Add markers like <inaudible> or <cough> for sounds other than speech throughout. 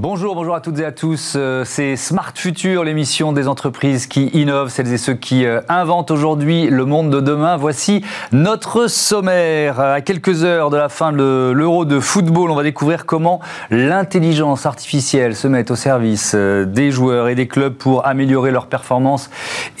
Bonjour, bonjour à toutes et à tous. Euh, c'est Smart Future, l'émission des entreprises qui innovent, celles et ceux qui euh, inventent aujourd'hui le monde de demain. Voici notre sommaire. À quelques heures de la fin de l'Euro de football, on va découvrir comment l'intelligence artificielle se met au service euh, des joueurs et des clubs pour améliorer leur performance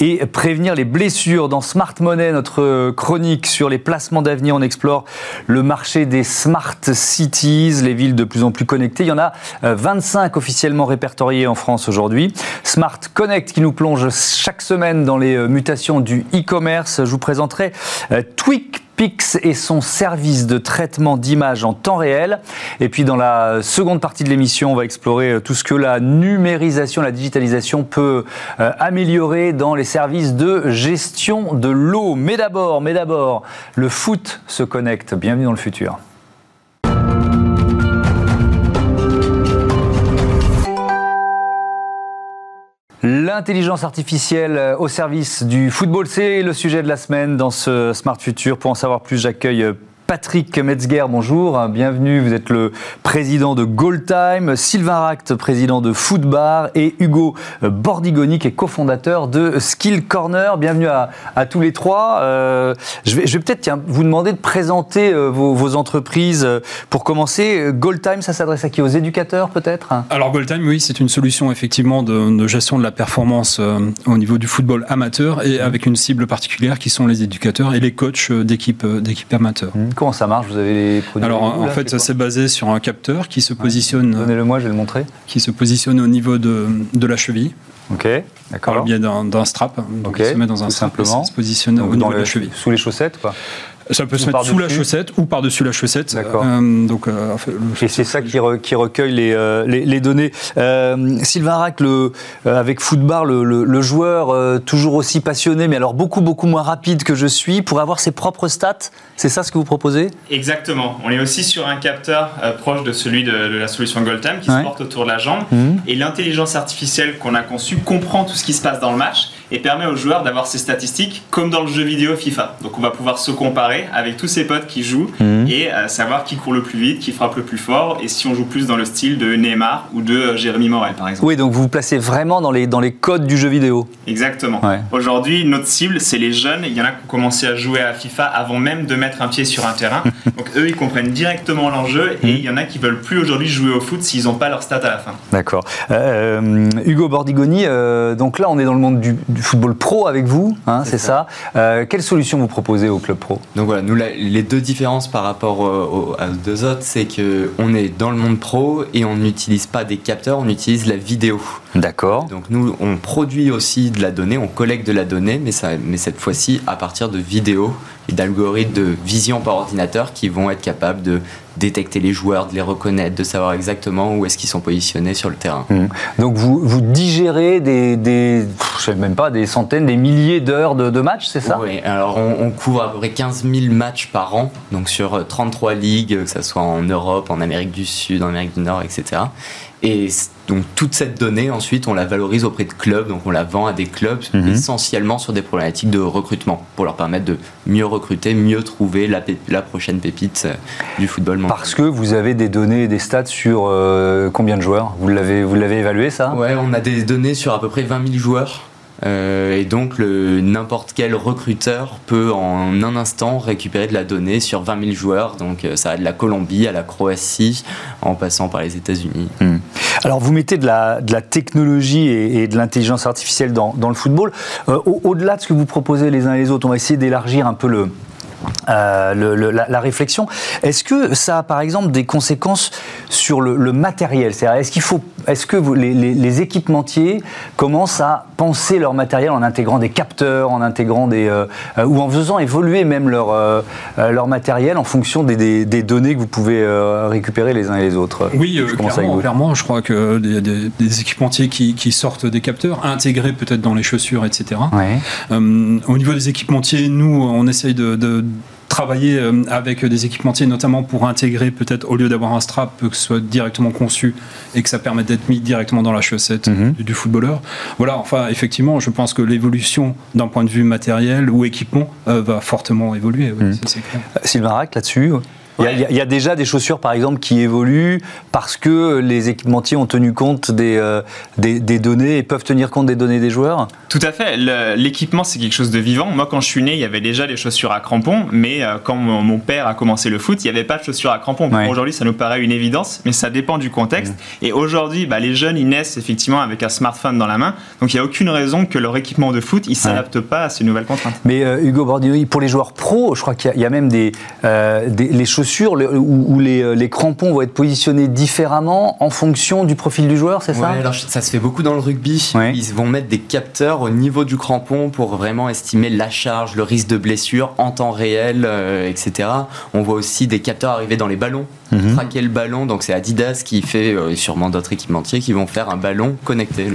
et prévenir les blessures. Dans Smart Money, notre chronique sur les placements d'avenir, on explore le marché des smart cities, les villes de plus en plus connectées. Il y en a 25 officiellement répertoriés en France aujourd'hui. Smart Connect qui nous plonge chaque semaine dans les euh, mutations du e-commerce. Je vous présenterai euh, TweakPix et son service de traitement d'images en temps réel. Et puis dans la seconde partie de l'émission, on va explorer euh, tout ce que la numérisation, la digitalisation peut améliorer dans les services de gestion de l'eau. Mais d'abord, mais d'abord, le foot se connecte. Bienvenue dans le futur. L'intelligence artificielle euh, au service du football, c'est le sujet de la semaine dans ce Smart Future. Pour en savoir plus, j'accueille euh, Patrick Metzger, bonjour, bienvenue. Vous êtes le président de Goldtime, Sylvain Ract, président de Footbar, et Hugo Bordigoni, qui est cofondateur de Skill Corner. Bienvenue à, tous les trois. Euh, je vais, peut-être vous demander de présenter euh, vos, entreprises. Pour commencer, Goldtime, ça s'adresse à qui? Aux éducateurs peut-être? Alors Goldtime, oui, c'est une solution effectivement de, gestion de la performance euh, au niveau du football amateur et avec une cible particulière qui sont les éducateurs et les coachs d'équipes amateurs. Mmh. Comment ça marche Vous avez les produits Alors en fait, c'est basé sur un capteur qui se positionne. Donnez-le-moi, je vais le montrer. Qui se positionne au niveau de, de la cheville. Ok, d'accord. Par le biais d'un strap. Donc il se met dans un strap simplement. se positionne au niveau de la cheville. Sous les chaussettes, quoi ça peut se mettre sous la chaussette ou par-dessus la chaussette. D'accord. Euh, donc, euh, Et c'est ça qui, recueille les, euh, les, données. Sylvain Rack, le, avec Footbar, le, le, joueur toujours aussi passionné, mais alors beaucoup, beaucoup moins rapide que je suis, pour avoir ses propres stats, c'est ça ce que vous proposez? Exactement. On est aussi sur un capteur proche de celui de, la solution Goldtime qui se porte autour de la jambe. Mhm. Et l'intelligence artificielle qu'on a conçue comprend tout ce qui se passe dans le match et permet aux joueurs d'avoir ces statistiques comme dans le jeu vidéo FIFA. Donc on va pouvoir se comparer avec tous ses potes qui jouent mhm. et euh, savoir qui court le plus vite, qui frappe le plus fort et si on joue plus dans le style de Neymar ou de euh, Jérémy Morel par exemple. Oui, donc vous vous placez vraiment dans les, dans les codes du jeu vidéo. Exactement. Aujourd'hui, notre cible, c'est les jeunes. Il y en a qui ont commencé à jouer à FIFA avant même de mettre un pied sur un terrain. <laughs> donc eux, ils comprennent directement l'enjeu et mhm. il y en a qui veulent plus aujourd'hui jouer au foot s'ils n'ont pas leur stat à la fin. D'accord. Euh, Hugo Bordigoni, donc là, on est dans le monde du football pro avec vous, hein, c'est ça. Euh, quelle solution vous proposez au club pro Donc voilà, nous les deux différences par rapport aux, deux autres, c'est que on est dans le monde pro et on n'utilise pas des capteurs, on utilise la vidéo. D'accord. Donc nous, on produit aussi de la donnée, on collecte de la donnée, mais, ça, mais cette fois-ci à partir de vidéos et d'algorithmes de vision par ordinateur qui vont être capables de détecter les joueurs, de les reconnaître, de savoir exactement où est-ce qu'ils sont positionnés sur le terrain. Mmh. Donc vous, vous digérez des, des je sais même pas, des centaines, des milliers d'heures de, de matchs, c'est ça? Oui, alors on, couvre à peu près 15 000 matchs par an, donc sur 33 ligues, que ce soit en Europe, en Amérique du Sud, en Amérique du Nord, etc. Et donc toute cette donnée, ensuite, on la valorise auprès de clubs, donc on la vend à des clubs mhm. essentiellement sur des problématiques de recrutement, pour leur permettre de mieux recruter, mieux trouver la, la prochaine pépite euh, du football mondial. Parce que vous avez des données et des stats sur euh, combien de joueurs? Vous l'avez évalué ça? Ouais, on a des données sur à peu près 20 000 joueurs. Euh, et donc, n'importe quel recruteur peut en un instant récupérer de la donnée sur 20 000 joueurs. Donc, euh, ça va de la Colombie à la Croatie, en passant par les États-Unis. Hmm. Alors, vous mettez de la, technologie et, de l'intelligence artificielle dans, dans, le football. Euh, au-delà de ce que vous proposez les uns et les autres, on va essayer d'élargir un peu le, euh, la, réflexion. Est-ce que ça a par exemple des conséquences sur le, matériel? Est-ce qu'il faut, est-ce que les, équipementiers commencent à penser leur matériel en intégrant des capteurs, en intégrant des euh, ou en faisant évoluer même leur euh, leur matériel en fonction des, données que vous pouvez récupérer les uns et les autres? Oui, clairement, je crois que des, des, équipementiers qui, sortent des capteurs intégrés peut-être dans les chaussures, etc. au niveau des équipementiers, nous, on essaye de travailler euh, avec des équipementiers, notamment pour intégrer peut-être au lieu d'avoir un strap, que ce soit directement conçu et que ça permette d'être mis directement dans la chaussette mhm. du, footballeur. Voilà, enfin effectivement, je pense que l'évolution d'un point de vue matériel ou équipement euh, va fortement évoluer. Mhm. Sylvain Rack là-dessus Il y, a déjà des chaussures, par exemple, qui évoluent parce que les équipementiers ont tenu compte des, des, des, données et peuvent tenir compte des données des joueurs Tout à fait. L'équipement, c'est quelque chose de vivant. Moi, quand je suis né, il y avait déjà des chaussures à crampons, mais quand mon, père a commencé le foot, il n'y avait pas de chaussures à crampons. Aujourd'hui, ça nous paraît une évidence, mais ça dépend du contexte. Mmh. Et aujourd'hui, bah, les jeunes, ils naissent effectivement avec un smartphone dans la main. Donc, il n'y a aucune raison que leur équipement de foot, il ne s'adapte pas à ces nouvelles contraintes. Mais Hugo Bordino, pour les joueurs pro, je crois qu'il y, a même des, des les chaussures où, les, les, crampons vont être positionnés différemment en fonction du profil du joueur, c'est ça? Alors Ça se fait beaucoup dans le rugby. Ils vont mettre des capteurs au niveau du crampon pour vraiment estimer la charge, le risque de blessure en temps réel, euh, etc. On voit aussi des capteurs arriver dans les ballons, mhm. traquer le ballon. Donc c'est Adidas qui fait, euh, sûrement d'autres équipementiers, qui vont faire un ballon connecté.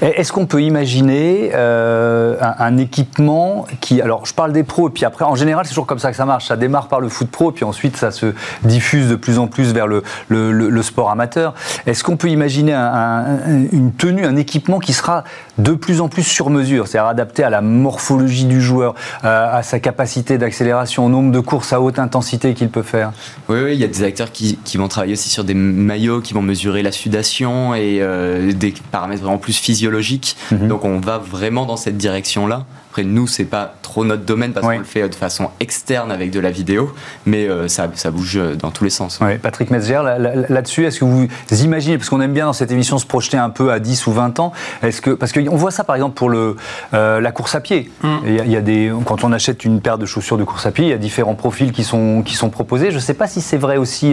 Est-ce qu'on peut imaginer euh, un, équipement qui... Alors je parle des pros, et puis après en général c'est toujours comme ça que ça marche. Ça démarre par le foot pro, puis ensuite ça se diffuse de plus en plus vers le, le, sport amateur. Est-ce qu'on peut imaginer une tenue, un équipement qui sera de plus en plus sur mesure, c'est-à-dire adapté à la morphologie du joueur, à sa capacité d'accélération, au nombre de courses à haute intensité qu'il peut faire? Oui, oui, il y a des acteurs qui, vont travailler aussi sur des maillots qui vont mesurer la sudation et euh, des paramètres vraiment plus physiologiques. Mhm. Donc on va vraiment dans cette direction-là. Après, nous, c'est pas trop notre domaine parce qu'on le fait de façon externe avec de la vidéo, mais euh, ça, ça, bouge euh, dans tous les sens. Patrick Metzger, là-dessus, est-ce que vous imaginez, parce qu'on aime bien dans cette émission se projeter un peu à 10 ou 20 ans, est-ce que, parce qu'on voit ça par exemple pour le, euh, la course à pied. Mm. Il, y a, des, quand on achète une paire de chaussures de course à pied, il y a différents profils qui sont, qui sont proposés. Je ne sais pas si c'est vrai aussi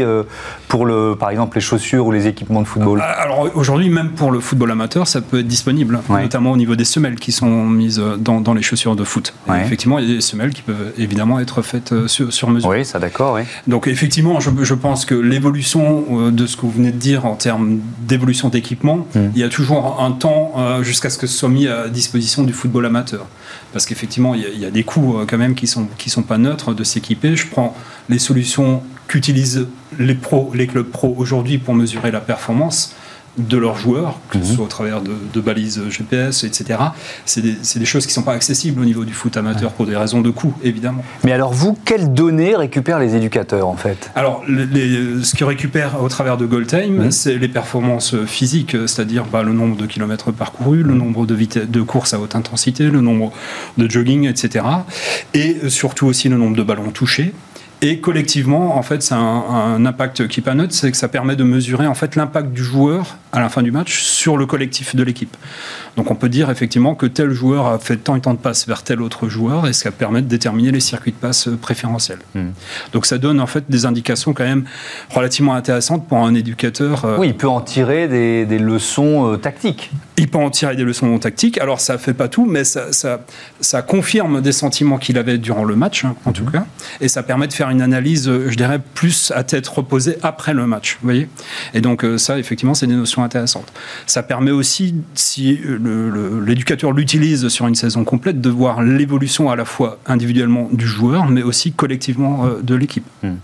pour, le, par exemple, les chaussures ou les équipements de football. Alors aujourd'hui, même pour le football amateur, ça peut être disponible, notamment au niveau des semelles qui sont mises dans, dans les chaussures de foot. Effectivement, il y a des semelles qui peuvent évidemment être faites euh, sur, mesure. Oui, ça d'accord, oui. Donc effectivement, je, pense que l'évolution euh, de ce que vous venez de dire en termes d'évolution d'équipement, hmm. il y a toujours un temps euh, jusqu'à ce que ce soit mis à disposition du football amateur. Parce qu'effectivement, il, y a des coûts quand même qui sont, qui sont pas neutres de s'équiper. Je prends les solutions qu'utilisent les pros, les clubs pros aujourd'hui pour mesurer la performance de leurs joueurs, que ce mhm. soit au travers de, balises GPS, etc. C'est des, choses qui ne sont pas accessibles au niveau du foot amateur pour des raisons de coût, évidemment. Mais alors vous, quelles données récupèrent les éducateurs en fait? Alors, ce qu'ils récupèrent au travers de Goldtime, mhm. c'est les performances physiques, c'est-à-dire bah, le nombre de kilomètres parcourus, le nombre de, de courses à haute intensité, le nombre de jogging, etc. Et surtout aussi le nombre de ballons touchés. Et collectivement, en fait, c'est un, impact qui pas neutre, c'est que ça permet de mesurer en fait l'impact du joueur à la fin du match sur le collectif de l'équipe. Donc on peut dire effectivement que tel joueur a fait tant et tant de passes vers tel autre joueur et ça permet de déterminer les circuits de passe préférentiels. Hmm. Donc ça donne en fait des indications quand même relativement intéressantes pour un éducateur. Euh, oui, il peut en tirer des, leçons euh, tactiques. Il peut en tirer des leçons tactiques. Alors ça fait pas tout, mais ça, ça, confirme des sentiments qu'il avait durant le match, hein, en tout hmm. cas, et ça permet de faire une analyse, euh, je dirais, plus à tête reposée après le match. Vous voyez Et donc ça, effectivement, c'est des notions intéressantes. Ça permet aussi, si l'éducateur l'utilise sur une saison complète, de voir l'évolution à la fois individuellement du joueur, mais aussi collectivement euh, de l'équipe. Hmm.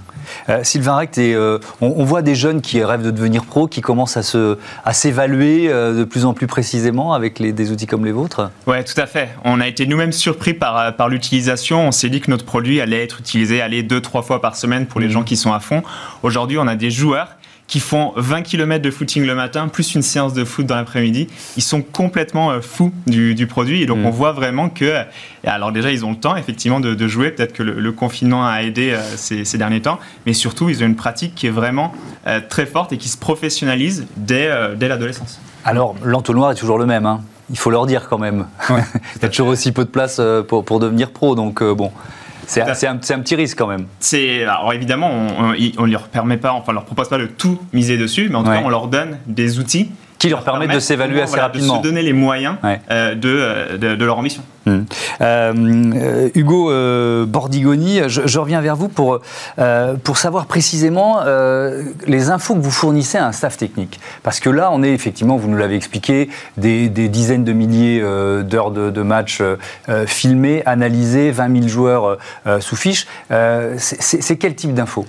Euh, Sylvain Recht, euh, on, voit des jeunes qui rêvent de devenir pro, qui commencent à, s'évaluer de plus en plus précisément avec des outils comme les vôtres Oui, tout à fait. On a été nous-mêmes surpris par, par l'utilisation. On s'est dit que notre produit allait être utilisé aller deux, trois fois par semaine pour les hmm. gens qui sont à fond. Aujourd'hui, on a des joueurs qui font 20 km de footing le matin, plus une séance de foot dans l'après-midi. Ils sont complètement euh, fous du, produit. Et donc, mm. on voit vraiment que. Alors, déjà, ils ont le temps, effectivement, de, jouer. Peut-être que le, confinement a aidé euh, ces, derniers temps. Mais surtout, ils ont une pratique qui est vraiment euh, très forte et qui se professionnalise dès, dès l'adolescence. Alors, l'entonnoir est toujours le même. Hein. Il faut leur dire quand même. Ouais, <laughs> Il y a toujours aussi peu de place pour, pour devenir pro. Donc, bon. C'est un, petit risque quand même. alors évidemment, on, ne leur permet pas, enfin, on leur propose pas de tout miser dessus, mais en tout cas, on leur donne des outils qui leur permettent de s'évaluer assez rapidement. De se donner les moyens euh, euh, de, de, leur ambition. Hum. Euh, Hugo Bordigoni, je, reviens vers vous pour, pour savoir précisément les infos que vous fournissez à un staff technique. Parce que là, on est effectivement, vous nous l'avez expliqué, des, des, dizaines de milliers d'heures de, de matchs filmés, analysés, 20 000 joueurs sous fiche. C'est quel type d'infos?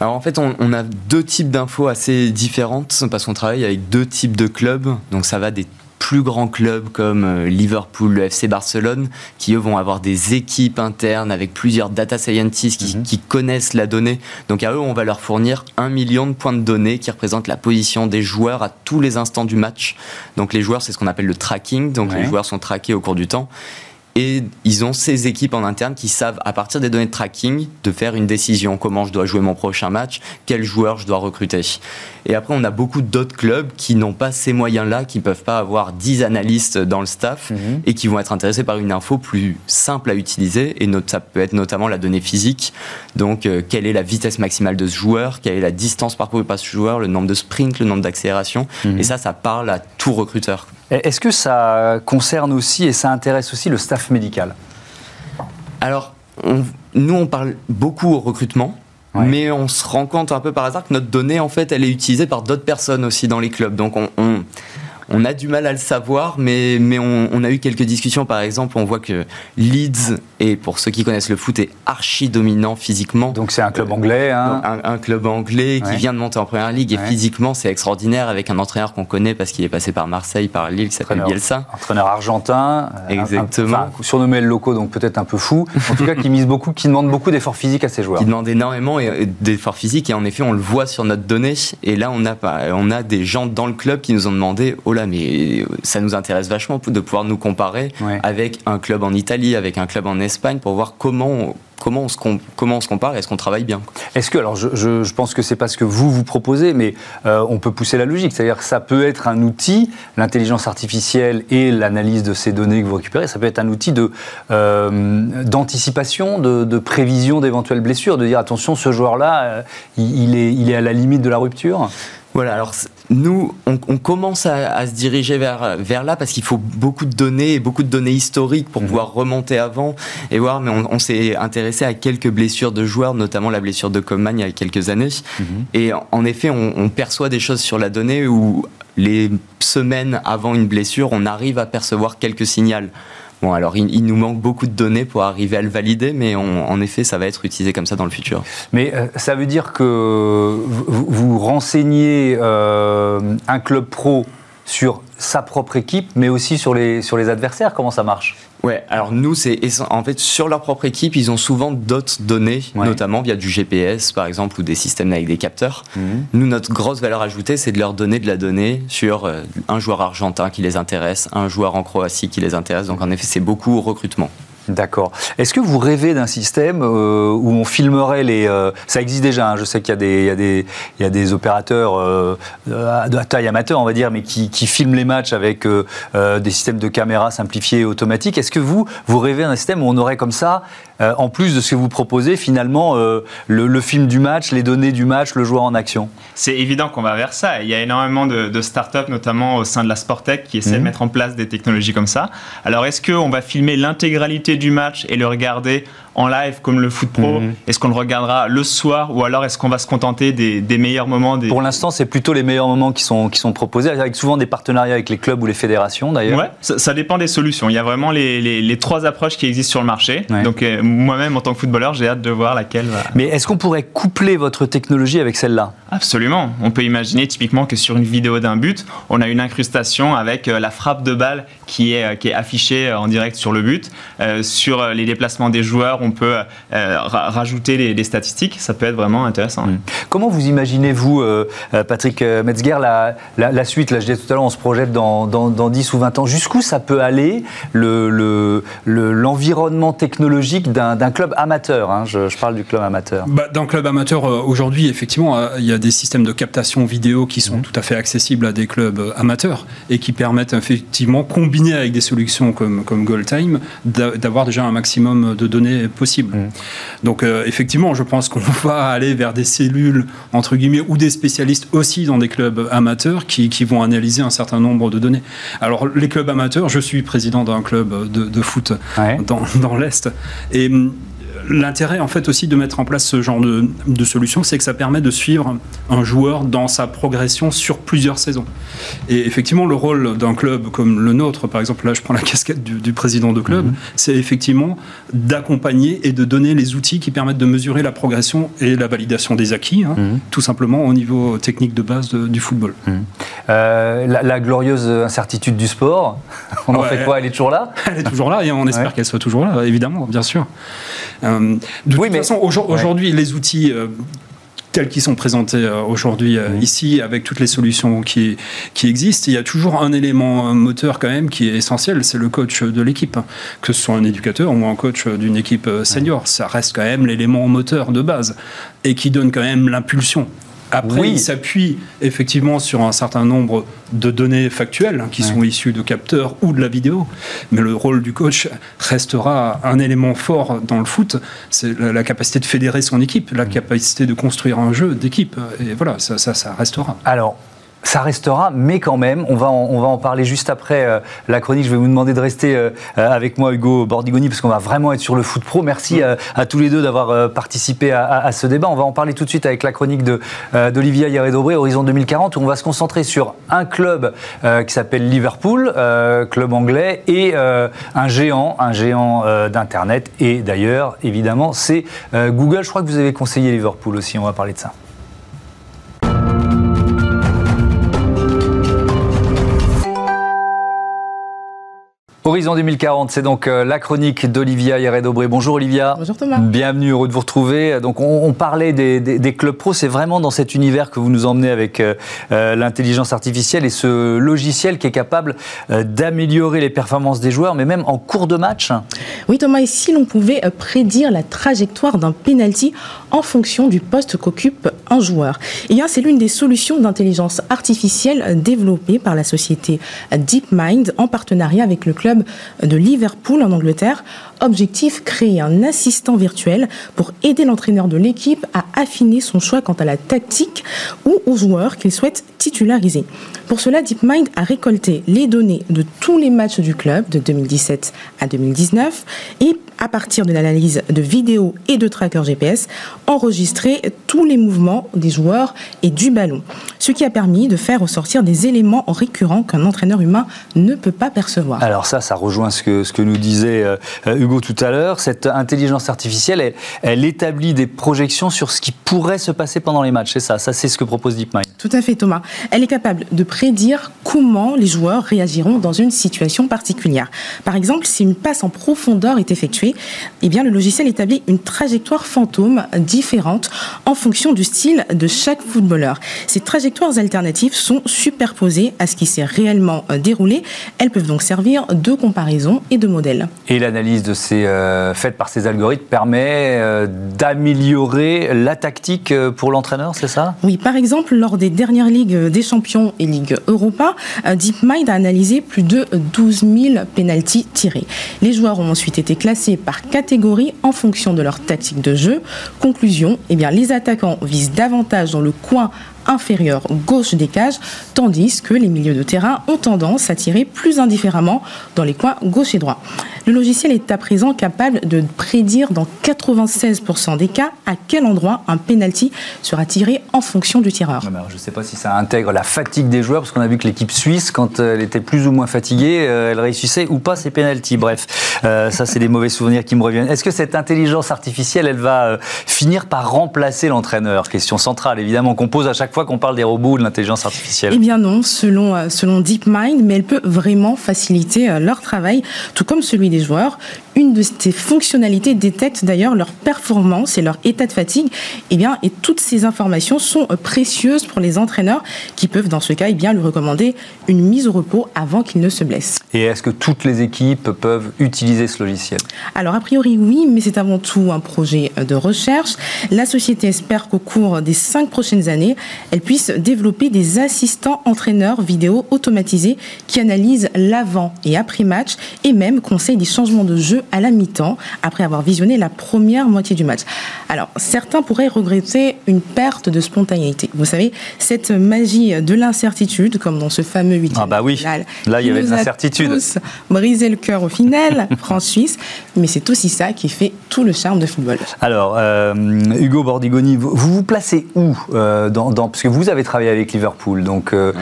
Alors en fait, on, a deux types d'infos assez différentes parce qu'on travaille avec deux types de clubs. Donc ça va des plus grands clubs comme euh, Liverpool, le FC Barcelone, qui eux vont avoir des équipes internes avec plusieurs data scientists qui, mhm. qui, connaissent la donnée. Donc à eux, on va leur fournir un million de points de données qui représentent la position des joueurs à tous les instants du match. Donc les joueurs, c'est ce qu'on appelle le tracking. Donc les joueurs sont traqués au cours du temps. Et ils ont ces équipes en interne qui savent, à partir des données de tracking, de faire une décision. Comment je dois jouer mon prochain match, quel joueur je dois recruter? Et après, on a beaucoup d'autres clubs qui n'ont pas ces moyens-là, qui ne peuvent pas avoir 10 analystes dans le staff mhm. et qui vont être intéressés par une info plus simple à utiliser. Et ça peut être notamment la donnée physique. Donc, euh, quelle est la vitesse maximale de ce joueur, quelle est la distance parcourue par ce joueur, le nombre de sprints, le nombre d'accélérations. Mhm. Et ça, ça parle à tout recruteur. Est-ce que ça concerne aussi et ça intéresse aussi le staff médical? Alors, nous, on parle beaucoup au recrutement. Mais on se rend compte un peu par hasard que notre donnée, en fait, elle est utilisée par d'autres personnes aussi dans les clubs. Donc, on, on a du mal à le savoir, mais, mais on, a eu quelques discussions. Par exemple, on voit que Leeds, et pour ceux qui connaissent le foot, est archi dominant physiquement. Donc c'est un club anglais. Hein. Un, club anglais qui vient de monter en première ligue. Et physiquement, c'est extraordinaire avec un entraîneur qu'on connaît parce qu'il est passé par Marseille, par Lille, qui s'appelle Bielsa. Entraîneur argentin. Euh, Exactement. surnommé le loco, donc peut-être un peu fou. En tout cas, qui mise beaucoup, qui demande beaucoup d'efforts physiques à ses joueurs. Qui demande énormément d'efforts physiques. Et en effet, on le voit sur notre donnée. Et là, on a, on a des gens dans le club qui nous ont demandé oh là, mais ça nous intéresse vachement de pouvoir nous comparer avec un club en Italie, avec un club en Espagne, pour voir comment comment on se, comment on se compare et est-ce qu'on travaille bien Est-ce que, alors je, je, pense que c'est pas ce que vous vous proposez, mais euh, on peut pousser la logique, c'est-à-dire que ça peut être un outil, l'intelligence artificielle et l'analyse de ces données que vous récupérez, ça peut être un outil de, euh, d'anticipation, de, de, prévision d'éventuelles blessures, de dire attention, ce joueur-là, euh, il, est, il est à la limite de la rupture? Voilà, alors nous, on, commence à, se diriger vers, vers là parce qu'il faut beaucoup de données et beaucoup de données historiques pour mhm. pouvoir remonter avant et voir. Mais on, s'est intéressé à quelques blessures de joueurs, notamment la blessure de Coleman il y a quelques années. Mhm. Et en effet, on, perçoit des choses sur la donnée où les semaines avant une blessure, on arrive à percevoir quelques signaux. Bon, alors il, nous manque beaucoup de données pour arriver à le valider, mais en effet, ça va être utilisé comme ça dans le futur. Mais euh, ça veut dire que vous, renseignez euh, un club pro sur sa propre équipe, mais aussi sur les, sur les adversaires Comment ça marche? Ouais, alors nous, c'est en fait sur leur propre équipe, ils ont souvent d'autres données, notamment via du GPS par exemple ou des systèmes avec des capteurs. Mhm. Nous, notre grosse valeur ajoutée, c'est de leur donner de la donnée sur euh, un joueur argentin qui les intéresse, un joueur en Croatie qui les intéresse. Donc en effet, c'est beaucoup au recrutement. D'accord. Est-ce que vous rêvez d'un système euh, où on filmerait les... Euh, ça existe déjà, hein, je sais qu'il y, y, a des opérateurs euh, de taille amateur, on va dire, mais qui, qui filment les matchs avec des systèmes de caméras simplifiés et automatiques. Est-ce que vous, vous rêvez d'un système où on aurait comme ça euh, en plus de ce que vous proposez, finalement, euh, le, film du match, les données du match, le joueur en action C'est évident qu'on va vers ça. Il y a énormément de, de startups, notamment au sein de la Sportec, qui essaient de mhm. mettre en place des technologies comme ça. Alors, est-ce qu'on va filmer l'intégralité du match et le regarder en live comme le foot pro mhm. Est-ce qu'on le regardera le soir ou alors est-ce qu'on va se contenter des, meilleurs moments des... Pour l'instant, c'est plutôt les meilleurs moments qui sont, qui sont proposés, avec souvent des partenariats avec les clubs ou les fédérations d'ailleurs. Ouais, ça, dépend des solutions. Il y a vraiment les, les, trois approches qui existent sur le marché. Donc euh, moi-même, en tant que footballeur, j'ai hâte de voir laquelle va... Mais est-ce qu'on pourrait coupler votre technologie avec celle-là? Absolument. On peut imaginer typiquement que sur une vidéo d'un but, on a une incrustation avec euh, la frappe de balle qui est, euh, qui est affichée en direct sur le but. sur les déplacements des joueurs, on peut euh, rajouter les, statistiques, ça peut être vraiment intéressant. Mm. Comment vous imaginez, vous, euh, euh, Patrick Metzger, la, la, suite? Là, je disais tout à l'heure, on se projette dans, dans, 10 ou 20 ans. Jusqu'où ça peut aller l'environnement le, technologique d'un club amateur hein? je, parle du club amateur. Bah, dans le club amateur, aujourd'hui, effectivement, il y a des systèmes de captation vidéo qui sont mm. tout à fait accessibles à des clubs amateurs et qui permettent effectivement, combinés avec des solutions comme, comme Goldtime, d'avoir déjà un maximum de données possible. Mm. Donc euh, effectivement, je pense qu'on <laughs> va aller vers des cellules, entre guillemets, ou des spécialistes aussi dans des clubs amateurs qui, qui vont analyser un certain nombre de données. Alors les clubs amateurs, je suis président d'un club de, de foot dans, dans l'Est, et l'intérêt en fait aussi de mettre en place ce genre de, de solution, c'est que ça permet de suivre un joueur dans sa progression sur plusieurs saisons. Et effectivement, le rôle d'un club comme le nôtre, par exemple, là je prends la <laughs> casquette du, président de club, mhm. c'est effectivement d'accompagner et de donner les outils qui permettent de mesurer la progression et la validation des acquis, hein, mhm. tout simplement au niveau technique de base du football. Mhm. Euh, la, glorieuse incertitude du sport, <laughs> on en fait quoi? Elle est toujours là? Elle est toujours là et on espère qu'elle soit toujours là, évidemment, bien sûr. Euh, de toute façon, aujourd'hui, les outils euh, tels qu'ils sont présentés euh, aujourd'hui ici, avec toutes les solutions qui, qui existent, il y a toujours un élément moteur quand même qui est essentiel, c'est le coach de l'équipe. Que ce soit un éducateur ou un coach d'une équipe senior, ça reste quand même l'élément moteur de base et qui donne quand même l'impulsion. Après, il s'appuie effectivement sur un certain nombre de données factuelles qui sont issues de capteurs ou de la vidéo. Mais le rôle du coach restera un élément fort dans le foot. C'est la, capacité de fédérer son équipe, la capacité de construire un jeu d'équipe. Et voilà, ça, ça, ça restera. Alors, ça restera, mais quand même, on va en, on va en parler juste après euh, la chronique. Je vais vous demander de rester euh, euh, avec moi, Hugo Bordigoni, parce qu'on va vraiment être sur le foot pro. Merci à, tous les deux d'avoir participé à, ce débat. On va en parler tout de suite avec la chronique d'Olivia Yaredobré, Horizon 2040, où on va se concentrer sur un club qui s'appelle Liverpool, club anglais, et un géant, un géant d'Internet. Et d'ailleurs, évidemment, c'est Google. Je crois que vous avez conseillé Liverpool aussi. On va parler de ça. Horizon 2040, c'est donc euh, la chronique d'Olivia Yaredobré. Bonjour Olivia. Bonjour Thomas. Bienvenue, heureux de vous retrouver. Donc on, parlait des, clubs pro, c'est vraiment dans cet univers que vous nous emmenez avec euh, euh, l'intelligence artificielle et ce logiciel qui est capable d'améliorer les performances des joueurs, mais même en cours de match. Oui Thomas, et si l'on pouvait prédire la trajectoire d'un penalty en fonction du poste qu'occupe un joueur? Eh bien c'est l'une des solutions d'intelligence artificielle développées par la société DeepMind en partenariat avec le club de Liverpool en Angleterre. Objectif, créer un assistant virtuel pour aider l'entraîneur de l'équipe à affiner son choix quant à la tactique ou aux joueurs qu'il souhaite titulariser. Pour cela, DeepMind a récolté les données de tous les matchs du club de 2017 à 2019 et à partir de l'analyse de vidéos et de trackers GPS, enregistrer tous les mouvements des joueurs et du ballon, ce qui a permis de faire ressortir des éléments récurrents qu'un entraîneur humain ne peut pas percevoir. Alors ça, ça rejoint ce que, ce que nous disait euh, Hugo tout à l'heure. Cette intelligence artificielle, elle, établit des projections sur ce qui pourrait se passer pendant les matchs. C'est ça, ça c'est ce que propose DeepMind. Tout à fait Thomas. Elle est capable de prédire comment les joueurs réagiront dans une situation particulière. Par exemple, si une passe en profondeur est effectuée, eh bien, le logiciel établit une trajectoire fantôme différente en fonction du style de chaque footballeur. Ces trajectoires alternatives sont superposées à ce qui s'est réellement euh, déroulé. Elles peuvent donc servir de comparaison et de modèle. Et l'analyse de ces, euh, faite par ces algorithmes permet euh, d'améliorer la tactique pour l'entraîneur, c'est ça? Oui, par exemple, lors des dernières Ligues des Champions et Ligue Europa, DeepMind a analysé plus de 12 000 pénalties tirés. Les joueurs ont ensuite été classés par catégorie en fonction de leur tactique de jeu. Conclusion, eh bien, les attaquants visent davantage dans le coin inférieure gauche des cages, tandis que les milieux de terrain ont tendance à tirer plus indifféremment dans les coins gauche et droit. Le logiciel est à présent capable de prédire dans 96% des cas à quel endroit un penalty sera tiré en fonction du tireur. je ne sais pas si ça intègre la fatigue des joueurs, parce qu'on a vu que l'équipe suisse, quand elle était plus ou moins fatiguée, euh, elle réussissait ou pas ses penalties. Bref, euh, ça c'est des mauvais souvenirs qui me reviennent. Est-ce que cette intelligence artificielle, elle va euh, finir par remplacer l'entraîneur? Question centrale, évidemment, qu'on pose à chaque fois qu'on parle des robots ou de l'intelligence artificielle Eh bien non, selon, euh, DeepMind, mais elle peut vraiment faciliter euh, leur travail, tout comme celui des joueurs. Une de ces fonctionnalités détecte d'ailleurs leur performance et leur état de fatigue. Eh bien, et toutes ces informations sont euh, précieuses pour les entraîneurs qui peuvent, dans ce cas, eh bien, lui recommander une mise au repos avant qu'il ne se blesse. Et est-ce que toutes les équipes peuvent utiliser ce logiciel? Alors, a priori, oui, mais c'est avant tout un projet de recherche. La société espère qu'au cours des cinq prochaines années, elle puisse développer des assistants entraîneurs vidéo automatisés qui analysent l'avant et après match et même conseillent des changements de jeu à la mi-temps après avoir visionné la première moitié du match. Alors, certains pourraient regretter une perte de spontanéité. Vous savez, cette magie de l'incertitude, comme dans ce fameux huitième ah bah oui. Là, il y avait de l'incertitude. Brisé le cœur au final, <laughs> France-Suisse, mais c'est aussi ça qui fait tout le charme de football. Alors, euh, Hugo Bordigoni, vous vous placez où euh, dans, parce que vous avez travaillé avec Liverpool, donc euh,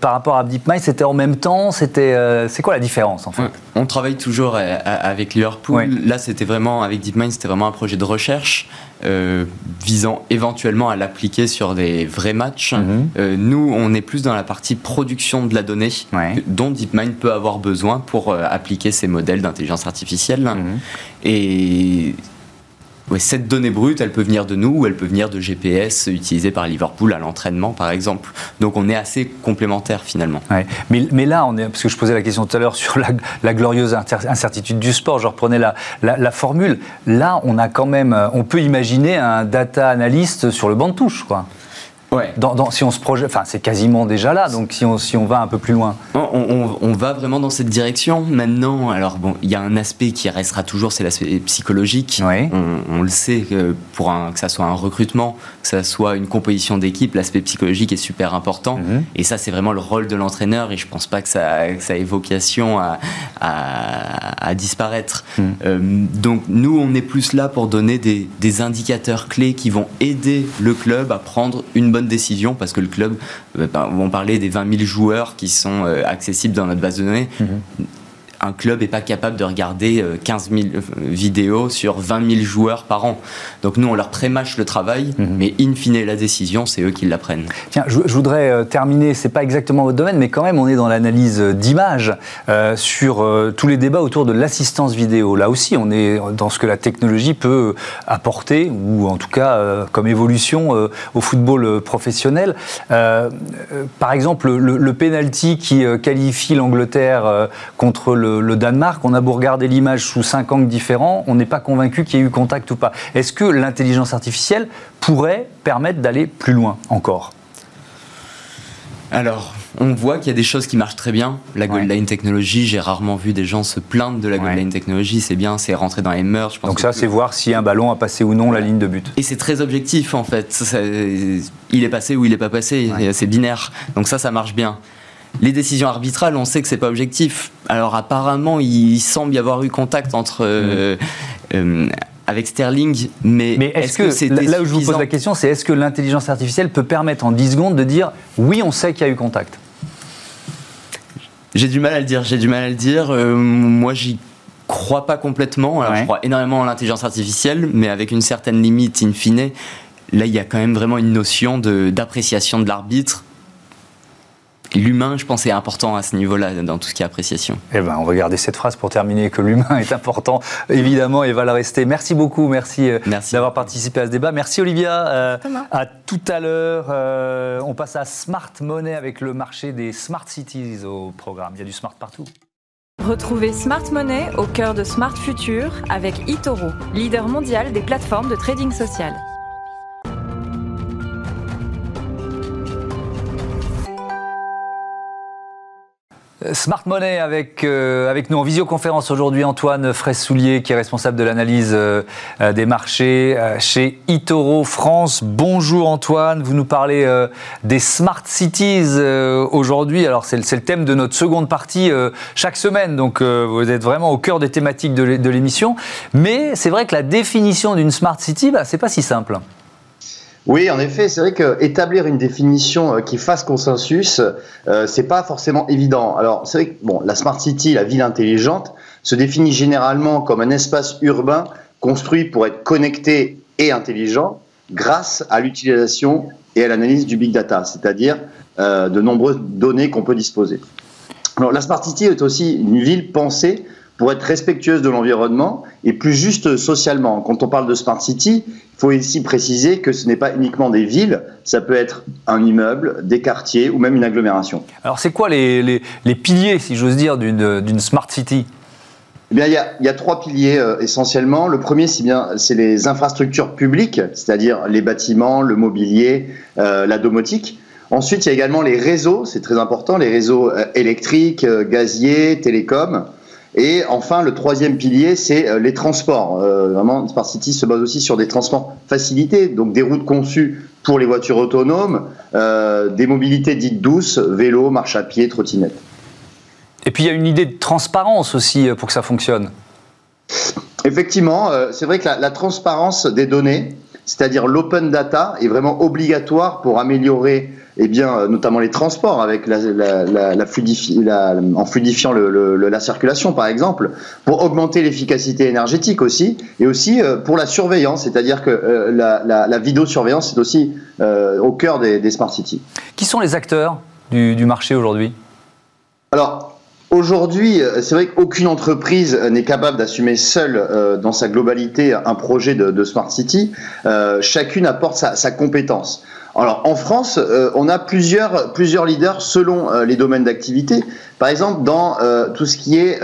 par rapport à DeepMind, c'était en même temps, c'était, c'est quoi la différence en fait? On travaille toujours avec Liverpool. Là, c'était vraiment avec DeepMind, c'était vraiment un projet de recherche. Euh, visant éventuellement à l'appliquer sur des vrais matchs. Mhm. Euh, nous, on est plus dans la partie production de la donnée dont DeepMind peut avoir besoin pour euh, appliquer ces modèles d'intelligence artificielle. Mhm. Et cette donnée brute, elle peut venir de nous ou elle peut venir de GPS utilisé par Liverpool à l'entraînement, par exemple. Donc on est assez complémentaires finalement. Mais, là, on est, parce que je posais la question tout à l'heure sur la, glorieuse incertitude du sport, je reprenais la, la, formule. Là, on a quand même, on peut imaginer un data analyst sur le banc de touche, quoi. Ouais. Dans, si on se projette, enfin c'est quasiment déjà là, donc si on, si on va un peu plus loin. On, on, va vraiment dans cette direction maintenant. Alors bon, il y a un aspect qui restera toujours, c'est l'aspect psychologique. On, le sait que pour un, que ça soit un recrutement, que ça soit une composition d'équipe, l'aspect psychologique est super important. Mhm. Et ça c'est vraiment le rôle de l'entraîneur. Et je pense pas que ça, que ça ait vocation à, à, disparaître. Mhm. Euh, donc nous on est plus là pour donner des, des indicateurs clés qui vont aider le club à prendre une bonne décision parce que le club, euh, bah, on parlait des 20 000 joueurs qui sont euh, accessibles dans notre base de données. Mhm un club n'est pas capable de regarder 15 euh, 000 euh, vidéos sur 20 000 joueurs par an. Donc nous, on leur prémâche le travail, mhm. mais in fine, la décision, c'est eux qui la prennent. Tiens, je, voudrais euh, terminer, c'est pas exactement votre domaine, mais quand même, on est dans l'analyse d'images sur tous les débats autour de l'assistance vidéo. Là aussi, on est dans ce que la technologie peut apporter, ou en tout cas comme évolution au football professionnel. par exemple, le, le penalty qui qualifie l'Angleterre contre le le, Danemark, on a beau regarder l'image sous cinq angles différents, on n'est pas convaincu qu'il y ait eu contact ou pas. Est-ce que l'intelligence artificielle pourrait permettre d'aller plus loin encore? Alors, on voit qu'il y a des choses qui marchent très bien. La Gold Line Technology, j'ai rarement vu des gens se plaindre de la Gold Line Technology. C'est bien, c'est rentrer dans les mœurs. Donc ça, c'est voir si un ballon a passé ou non la ligne de but. Et c'est très objectif en fait. il est passé ou il n'est pas passé. C'est binaire. Donc ça, ça marche bien. Les décisions arbitrales, on sait que c'est pas objectif. Alors apparemment, il semble y avoir eu contact entre euh, euh, avec Sterling, mais, est-ce que, là où je vous pose la question, c'est est-ce que l'intelligence artificielle peut permettre en 10 secondes de dire oui, on sait qu'il y a eu contact? J'ai du mal à le dire. J'ai du mal à le dire. Euh, moi, j'y crois pas complètement. Alors, je crois énormément en l'intelligence artificielle, mais avec une certaine limite in fine. Là, il y a quand même vraiment une notion d'appréciation de l'arbitre l'humain, je pense, est important à ce niveau-là, dans tout ce qui est appréciation. Eh ben, on va garder cette phrase pour terminer, que l'humain est important, évidemment, et va le rester. Merci beaucoup, merci, euh, d'avoir participé à ce débat. Merci Olivia. Euh, à tout à l'heure. Euh, on passe à Smart Money avec le marché des Smart Cities au programme. Il y a du smart partout. Retrouvez Smart Money au cœur de Smart Future avec eToro, leader mondial des plateformes de trading social. Smart Money avec, euh, avec nous en visioconférence aujourd'hui, Antoine Fraisse-Soulier, qui est responsable de l'analyse euh, euh, des marchés chez Itoro France. Bonjour Antoine, vous nous parlez des Smart Cities aujourd'hui. Alors c'est le thème de notre seconde partie chaque semaine, donc vous êtes vraiment au cœur des thématiques de l'émission. Mais c'est vrai que la définition d'une Smart City, bah, c'est pas si simple. Oui, en effet, c'est vrai qu'établir une définition euh, qui fasse consensus, euh, c'est pas forcément évident. Alors, c'est vrai que bon, la smart city, la ville intelligente, se définit généralement comme un espace urbain construit pour être connecté et intelligent grâce à l'utilisation et à l'analyse du big data, c'est-à-dire euh, de nombreuses données qu'on peut disposer. Alors, la smart city est aussi une ville pensée pour être respectueuse de l'environnement et plus juste socialement. Quand on parle de Smart City, il faut ici préciser que ce n'est pas uniquement des villes, ça peut être un immeuble, des quartiers ou même une agglomération. Alors c'est quoi les, les, les, piliers, si j'ose dire, d'une Smart City? Eh bien, il y, a, il y a trois piliers euh, essentiellement. Le premier, c'est bien, c'est les infrastructures publiques, c'est-à-dire les bâtiments, le mobilier, euh, la domotique. Ensuite, il y a également les réseaux, c'est très important, les réseaux euh, électriques, gaziers, télécoms. Et enfin, le troisième pilier, c'est les transports. vraiment, Smart City se base aussi sur des transports facilités, donc des routes conçues pour les voitures autonomes, des mobilités dites douces, vélo, marche à pied, trottinette. Et puis il y a une idée de transparence aussi pour que ça fonctionne. Effectivement, c'est vrai que la transparence des données, c'est-à-dire l'open data est vraiment obligatoire pour améliorer eh bien, notamment les transports avec la, en fluidifiant la circulation par exemple, pour augmenter l'efficacité énergétique aussi, et aussi euh, pour la surveillance, c'est-à-dire que euh, la, vidéosurveillance est aussi euh, au cœur des, smart cities. Qui sont les acteurs du, du marché aujourd'hui? Alors, Aujourd'hui, euh, c'est vrai qu'aucune entreprise euh, n'est capable d'assumer seule euh, dans sa globalité un projet de, Smart City. chacune apporte sa, compétence. Alors en France, on a plusieurs, plusieurs leaders selon les domaines d'activité. Par exemple, dans tout ce qui est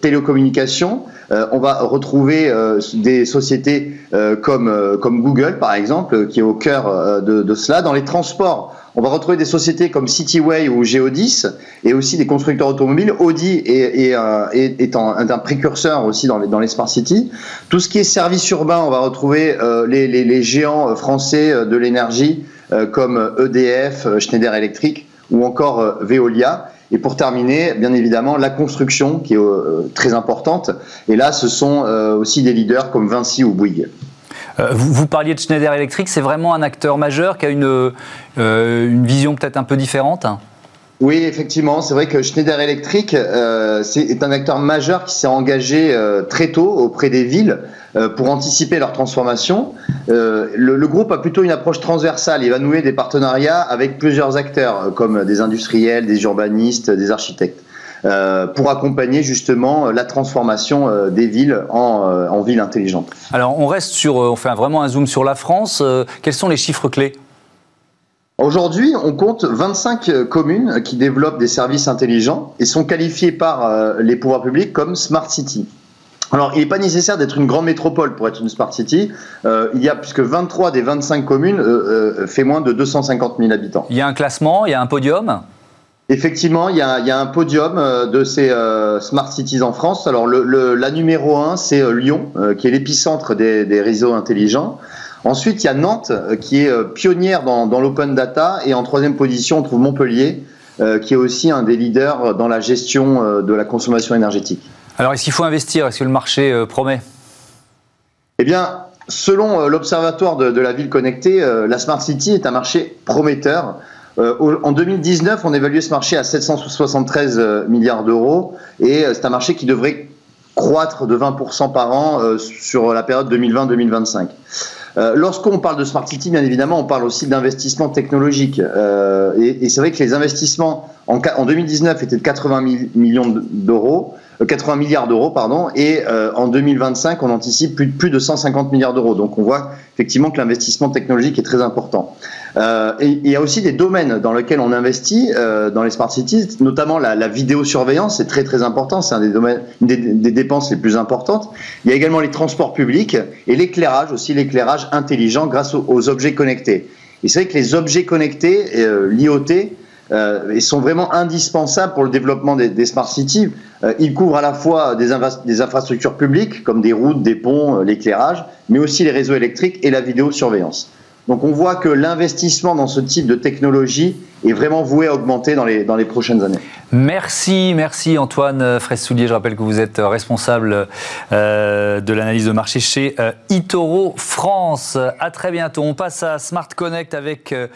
télécommunications, on va retrouver des sociétés comme, comme Google, par exemple, qui est au cœur de, de cela. Dans les transports, on va retrouver des sociétés comme Cityway ou Geodis et aussi des constructeurs automobiles. Audi est, est, un, précurseur aussi dans les, smart cities. Tout ce qui est service urbain, on va retrouver euh, les, géants euh, français euh, de l'énergie comme EDF, Schneider Electric ou encore Veolia. Et pour terminer, bien évidemment, la construction qui est très importante. Et là, ce sont aussi des leaders comme Vinci ou Bouygues. Euh, vous, parliez de Schneider Electric, c'est vraiment un acteur majeur qui a une, euh, vision peut-être un peu différente oui, effectivement, c'est vrai que Schneider Electric euh, est un acteur majeur qui s'est engagé très tôt auprès des villes pour anticiper leur transformation. le, groupe a plutôt une approche transversale. Il va nouer des partenariats avec plusieurs acteurs, comme des industriels, des urbanistes, des architectes. Euh, pour accompagner justement la transformation euh, des villes en, euh, en villes intelligentes. Alors on reste sur, on fait vraiment un zoom sur la France. Quels sont les chiffres clés? Aujourd'hui, on compte 25 communes qui développent des services intelligents et sont qualifiées par les pouvoirs publics comme Smart City. Alors, il n'est pas nécessaire d'être une grande métropole pour être une Smart City. il y a puisque 23 des 25 communes fait moins de 250 000 habitants. Il y a un classement, il y a un podium? Effectivement, il y, a, un podium euh, de ces euh, smart cities en France. Alors, la numéro un, c'est euh, Lyon, qui est l'épicentre des, réseaux intelligents. Ensuite, il y a Nantes, qui est pionnière dans, l'open data. Et en troisième position, on trouve Montpellier, qui est aussi un des leaders dans la gestion de la consommation énergétique. Alors, est-ce qu'il faut investir? Est-ce que le marché promet? Eh bien, selon l'Observatoire de, la ville connectée, la Smart City est un marché prometteur. Euh, en 2019, on évaluait ce marché à 773 euh, milliards d'euros et euh, c'est un marché qui devrait croître de 20% par an sur la période 2020-2025. Lorsqu'on parle de Smart City, bien évidemment, on parle aussi d'investissement technologique. et, c'est vrai que les investissements en, en 2019 étaient de 80 millions d'euros. 80 milliards d'euros, pardon, et en 2025, on anticipe plus de, plus de 150 milliards d'euros. Donc on voit effectivement que l'investissement technologique est très important. Euh, il y a aussi des domaines dans lesquels on investit euh, dans les smart cities, notamment la, la vidéosurveillance, c'est très très important, c'est un des domaines, des, dépenses les plus importantes. Il y a également les transports publics et l'éclairage aussi, l'éclairage intelligent grâce aux, objets connectés. Et c'est vrai que les objets connectés, euh, l'IoT, euh, sont vraiment indispensables pour le développement des, smart cities. Ils couvrent à la fois des, des, infrastructures publiques comme des routes, des ponts, l'éclairage, mais aussi les réseaux électriques et la vidéosurveillance. Donc on voit que l'investissement dans ce type de technologie est vraiment voué à augmenter dans les, dans les prochaines années. Merci, merci Antoine Fraisse-Soulier. Je rappelle que vous êtes responsable euh, de l'analyse de marché chez euh, Itoro France. À très bientôt. On passe à Smart Connect avec euh,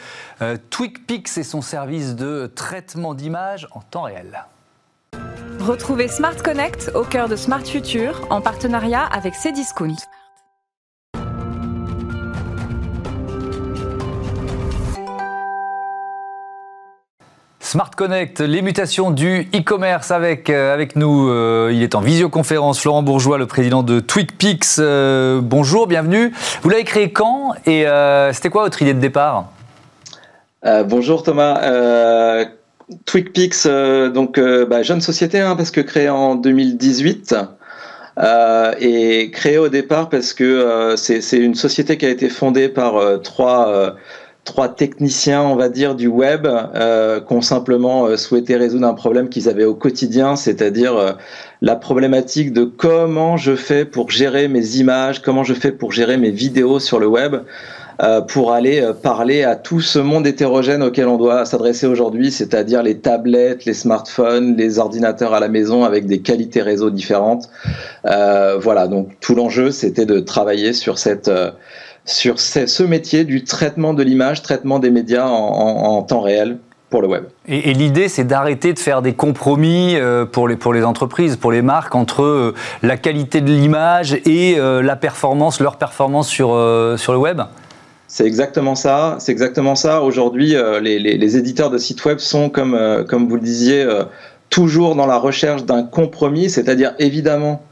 TwigPix et son service de traitement d'images en temps réel. Retrouvez Smart Connect au cœur de Smart Future en partenariat avec Cdiscount. Smart Connect, les mutations du e-commerce avec, euh, nous. Euh, il est en visioconférence, Florent Bourgeois, le président de TwigPix. Euh, bonjour, bienvenue. Vous l'avez créé quand et c'était quoi votre idée de départ? Bonjour Thomas. TwigPix, donc bah, jeune société hein, parce que créée en 2018. et créée au départ parce que c'est une société qui a été fondée par trois trois techniciens, on va dire, du web euh, qui ont simplement euh, souhaité résoudre un problème qu'ils avaient au quotidien, c'est-à-dire euh, la problématique de comment je fais pour gérer mes images, comment je fais pour gérer mes vidéos sur le web, pour aller parler à tout ce monde hétérogène auquel on doit s'adresser aujourd'hui, c'est-à-dire les tablettes, les smartphones, les ordinateurs à la maison avec des qualités réseau différentes. voilà, donc tout l'enjeu, c'était de travailler sur cette sur ce métier du traitement de l'image, traitement des médias en, temps réel pour le web. Et, l'idée, c'est d'arrêter de faire des compromis euh, pour, les, pour les entreprises, pour les marques, entre euh, la qualité de l'image et euh, la performance, leur performance sur, sur le web? C'est exactement ça. C'est exactement ça. Aujourd'hui, les, les, éditeurs de sites web sont, comme, comme vous le disiez, toujours dans la recherche d'un compromis, c'est-à-dire évidemment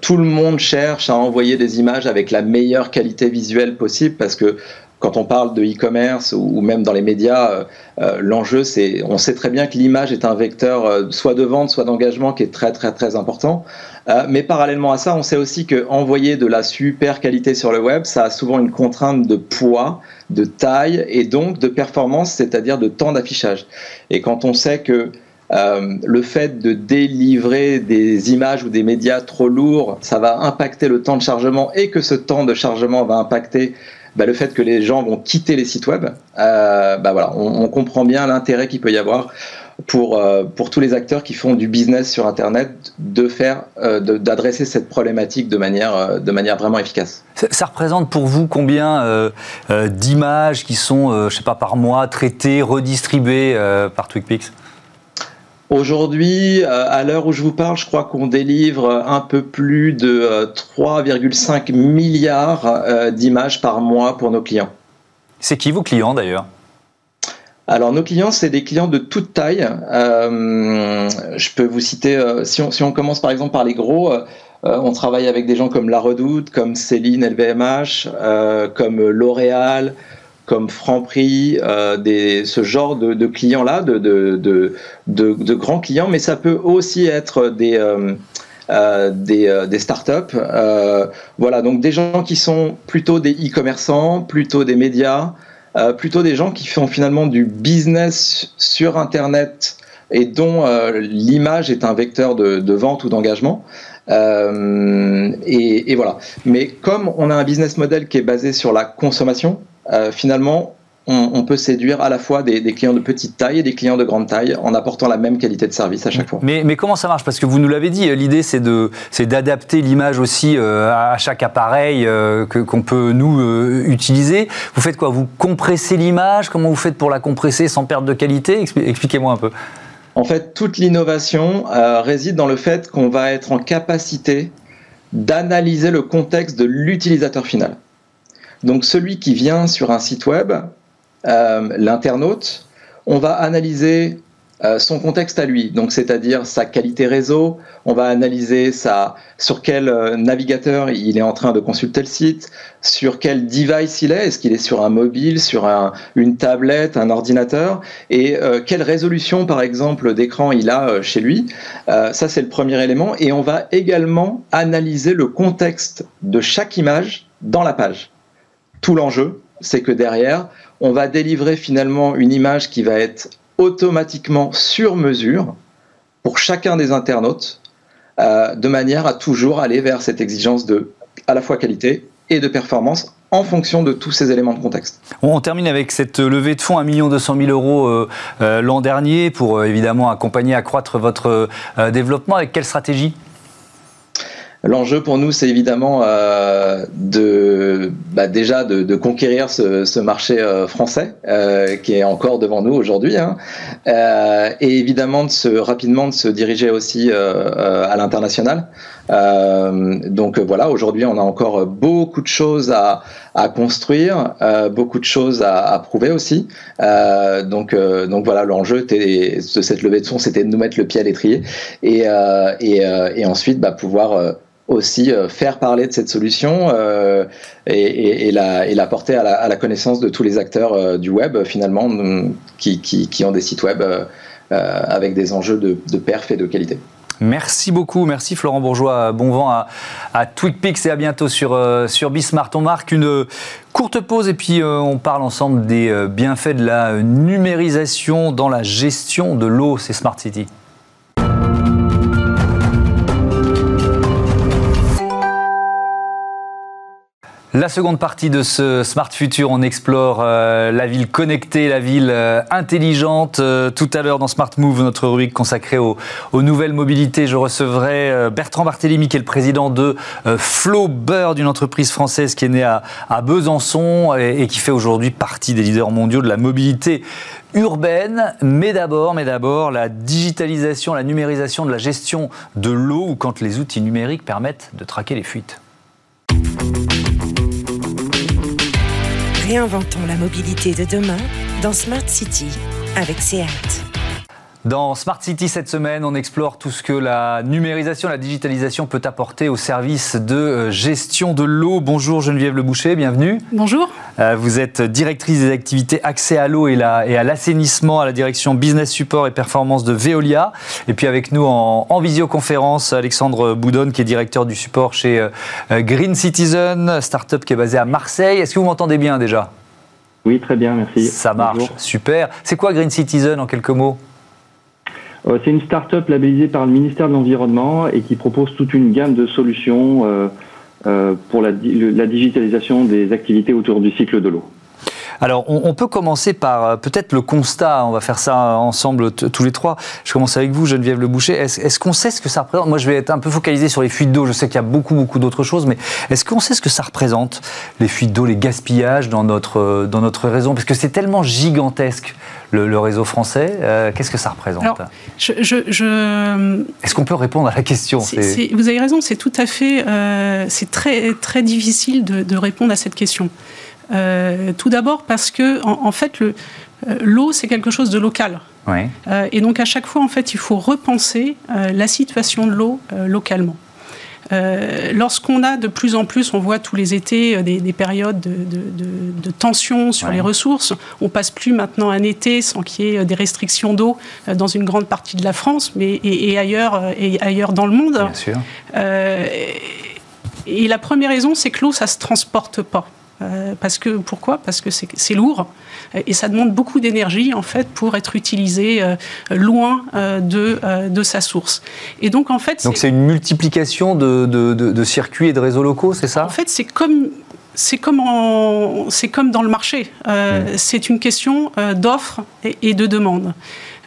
tout le monde cherche à envoyer des images avec la meilleure qualité visuelle possible parce que quand on parle de e-commerce ou même dans les médias, euh, euh, l'enjeu c'est, on sait très bien que l'image est un vecteur euh, soit de vente, soit d'engagement qui est très très très important. mais parallèlement à ça, on sait aussi que envoyer de la super qualité sur le web, ça a souvent une contrainte de poids, de taille et donc de performance, c'est-à-dire de temps d'affichage. Et quand on sait que euh, le fait de délivrer des images ou des médias trop lourds, ça va impacter le temps de chargement et que ce temps de chargement va impacter bah, le fait que les gens vont quitter les sites web. Euh, bah, voilà, on, comprend bien l'intérêt qu'il peut y avoir pour, euh, pour tous les acteurs qui font du business sur Internet de d'adresser cette problématique de manière, de manière vraiment efficace. Ça, représente pour vous combien d'images qui sont, je sais pas, par mois traitées, redistribuées par TwigPix Aujourd'hui, euh, à l'heure où je vous parle, je crois qu'on délivre un peu plus de 3,5 euh, milliards euh, d'images par mois pour nos clients. C'est qui vos clients d'ailleurs? Alors nos clients, c'est des clients de toute taille. je peux vous citer, si, on, si, on, commence par exemple par les gros, on travaille avec des gens comme La Redoute, comme Céline LVMH, comme L'Oréal, comme Franprix, euh, ce genre de, clients-là, de, grands clients, mais ça peut aussi être des, euh, euh, startups. voilà, donc des gens qui sont plutôt des e-commerçants, plutôt des médias, plutôt des gens qui font finalement du business sur Internet et dont l'image est un vecteur de, vente ou d'engagement. et, voilà. Mais comme on a un business model qui est basé sur la consommation, euh, finalement, on, peut séduire à la fois des, clients de petite taille et des clients de grande taille en apportant la même qualité de service à chaque fois. Mais, mais comment ça marche? Parce que vous nous l'avez dit, l'idée c'est de c'est d'adapter l'image aussi euh, à chaque appareil euh, que qu'on peut nous utiliser. Vous faites quoi? Vous compressez l'image? Comment vous faites pour la compresser sans perdre de qualité? Expliquez-moi un peu. En fait, toute l'innovation réside dans le fait qu'on va être en capacité d'analyser le contexte de l'utilisateur final. Donc celui qui vient sur un site web, euh, l'internaute, on va analyser euh, son contexte à lui, donc c'est-à-dire sa qualité réseau, on va analyser sa, sur quel euh, navigateur il est en train de consulter le site, sur quel device il est, est-ce qu'il est sur un mobile, sur un, une tablette, un ordinateur, et quelle résolution par exemple d'écran il a chez lui? ça c'est le premier élément, et on va également analyser le contexte de chaque image dans la page tout l'enjeu, c'est que derrière, on va délivrer finalement une image qui va être automatiquement sur mesure pour chacun des internautes, euh, de manière à toujours aller vers cette exigence de à la fois qualité et de performance en fonction de tous ces éléments de contexte. On termine avec cette levée de fonds, 1 200 000 euros euh, euh, l'an dernier, pour évidemment accompagner, accroître votre développement. Avec quelle stratégie? L'enjeu pour nous, c'est évidemment euh, de bah déjà de, de, conquérir ce, ce marché euh, français euh, qui est encore devant nous aujourd'hui, hein, euh, et évidemment de se rapidement de se diriger aussi euh, à l'international. donc voilà, aujourd'hui, on a encore beaucoup de choses à, à construire, beaucoup de choses à, à prouver aussi. donc donc voilà, l'enjeu de cette levée de fonds, c'était de nous mettre le pied à l'étrier et, et, et ensuite bah, pouvoir aussi euh, faire parler de cette solution euh, et, la, porter à la, connaissance de tous les acteurs euh, du web finalement qui, ont des sites web avec des enjeux de, de perf et de qualité. Merci beaucoup, merci Florent Bourgeois. Bon vent à, à TwigPix et à bientôt sur, euh, sur Bismart. On marque une courte pause et puis on parle ensemble des bienfaits de la numérisation dans la gestion de l'eau, c'est Smart City. La seconde partie de ce Smart Future, on explore euh, la ville connectée, la ville euh, intelligente. Euh, tout à l'heure dans Smart Move, notre rubrique consacrée aux, nouvelles mobilités, je recevrai Bertrand Barthélémy, qui est le président de Flowbird, une entreprise française qui est née à, Besançon et, et, qui fait aujourd'hui partie des leaders mondiaux de la mobilité urbaine, mais d'abord, mais d'abord la digitalisation, la numérisation de la gestion de l'eau, ou quand les outils numériques permettent de traquer les fuites. Réinventons la mobilité de demain dans Smart City avec SEAT. Dans Smart City cette semaine, on explore tout ce que la numérisation, la digitalisation peut apporter au service de euh, gestion de l'eau. Bonjour Geneviève Le Boucher, bienvenue. Bonjour. Euh, vous êtes directrice des activités accès à l'eau et, et, à l'assainissement à la direction business support et performance de Veolia. Et puis avec nous en, visioconférence, Alexandre Boudon qui est directeur du support chez euh, Green Citizen, start-up qui est basée à Marseille. Est-ce que vous m'entendez bien déjà? Oui, très bien, merci. Ça marche, super. C'est quoi Green Citizen en quelques mots? C'est une start-up labellisée par le ministère de l'Environnement et qui propose toute une gamme de solutions euh, euh, pour la, digitalisation des activités autour du cycle de l'eau. Alors, on, peut commencer par peut-être le constat. On va faire ça ensemble tous les trois. Je commence avec vous, Geneviève Le Boucher. Est-ce qu'on sait ce que ça représente? Moi, je vais être un peu focalisé sur les fuites d'eau. Je sais qu'il y a beaucoup, beaucoup d'autres choses, mais est-ce qu'on sait ce que ça représente, les fuites d'eau, les gaspillages dans notre, dans notre réseau Parce que c'est tellement gigantesque le, réseau français. Euh, qu'est-ce que ça représente? Je, Est-ce qu'on peut répondre à la question? Vous avez raison, c'est tout à fait, euh, c'est très très difficile de, répondre à cette question. Euh, tout d'abord parce que en, fait l'eau c'est quelque chose de local. et donc à chaque fois en fait il faut repenser la situation de l'eau localement. Euh, lorsqu'on a de plus en plus, on voit tous les étés euh, des, périodes de, tension sur les ressources, on passe plus maintenant un été sans qu'il y ait euh, des restrictions d'eau dans une grande partie de la France, mais et, ailleurs et ailleurs dans le monde. Bien sûr. et la première raison, c'est que l'eau, ça se transporte pas. Euh, parce que pourquoi? Parce que c'est lourd et ça demande beaucoup d'énergie en fait pour être utilisé euh, loin euh, de, de sa source. Et donc en fait, donc c'est une multiplication de, de, de, circuits et de réseaux locaux, c'est ça? En fait, c'est comme c'est comme, c'est comme dans le marché. Mmh. C'est une question d'offre et, et, de demande.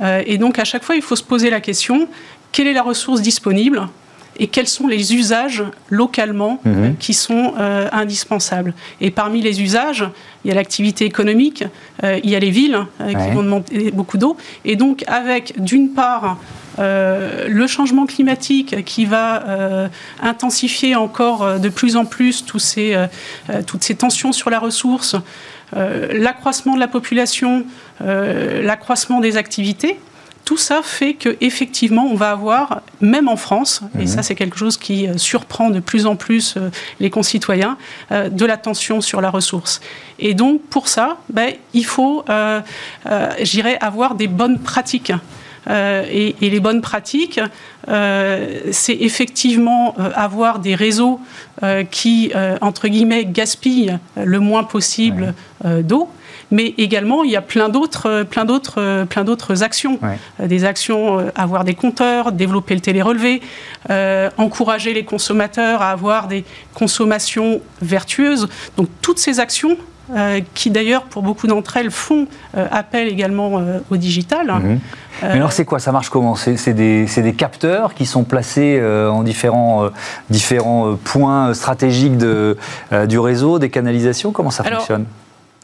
et donc à chaque fois, il faut se poser la question quelle est la ressource disponible? Et quels sont les usages localement mhm. euh, qui sont euh, indispensables? Et parmi les usages, il y a l'activité économique, euh, il y a les villes qui vont demander beaucoup d'eau. Et donc avec d'une part le changement climatique qui va intensifier encore de plus en plus tous ces, toutes ces tensions sur la ressource, l'accroissement de la population, l'accroissement des activités, tout ça fait qu'effectivement, on va avoir, même en France, et mhm. ça c'est quelque chose qui euh, surprend de plus en plus euh, les concitoyens, euh, de la tension sur la ressource. Et donc pour ça, ben, il faut, euh, j'irais, avoir des bonnes pratiques. et, les bonnes pratiques, c'est effectivement avoir des réseaux qui, entre guillemets, gaspillent le moins possible d'eau mais également il y a plein d'autres, plein d'autres, plein d'autres actions, euh, des actions, euh, avoir des compteurs, développer le télérelevé, euh, encourager les consommateurs à avoir des consommations vertueuses. Donc toutes ces actions qui d'ailleurs pour beaucoup d'entre elles font appel également au digital. Mhm. Mais alors c'est quoi? Ça marche comment? C'est des, des, capteurs qui sont placés en différents, différents points stratégiques de, du réseau, des canalisations? Comment ça fonctionne?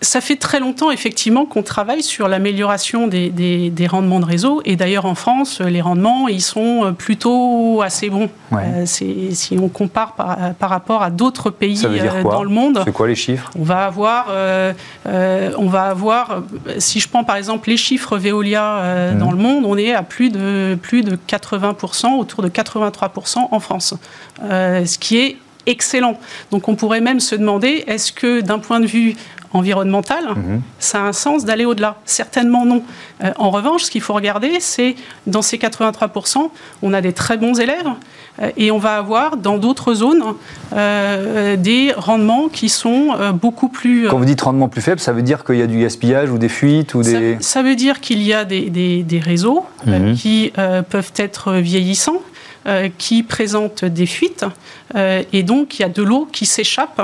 Ça fait très longtemps, effectivement, qu'on travaille sur l'amélioration des, des, rendements de réseau. Et d'ailleurs, en France, les rendements, ils sont plutôt assez bons. Euh, si on compare par, par rapport à d'autres pays euh, dans le monde. C'est quoi les chiffres? On va avoir, euh, on va avoir, si je prends par exemple les chiffres Veolia mmh. dans le monde, on est à plus de, plus de 80%, autour de 83% en France. ce qui est excellent. Donc on pourrait même se demander, est-ce que d'un point de vue environnementale, mhm. ça a un sens d'aller au-delà Certainement non. en revanche, ce qu'il faut regarder, c'est dans ces 83%, on a des très bons élèves et on va avoir dans d'autres zones des rendements qui sont beaucoup plus... Quand vous dites rendement plus faible, ça veut dire qu'il y a du gaspillage ou des fuites ou des... Ça, veut dire qu'il y a des, des, réseaux mhm. qui peuvent être vieillissants euh, qui présente des fuites euh, et donc il y a de l'eau qui s'échappe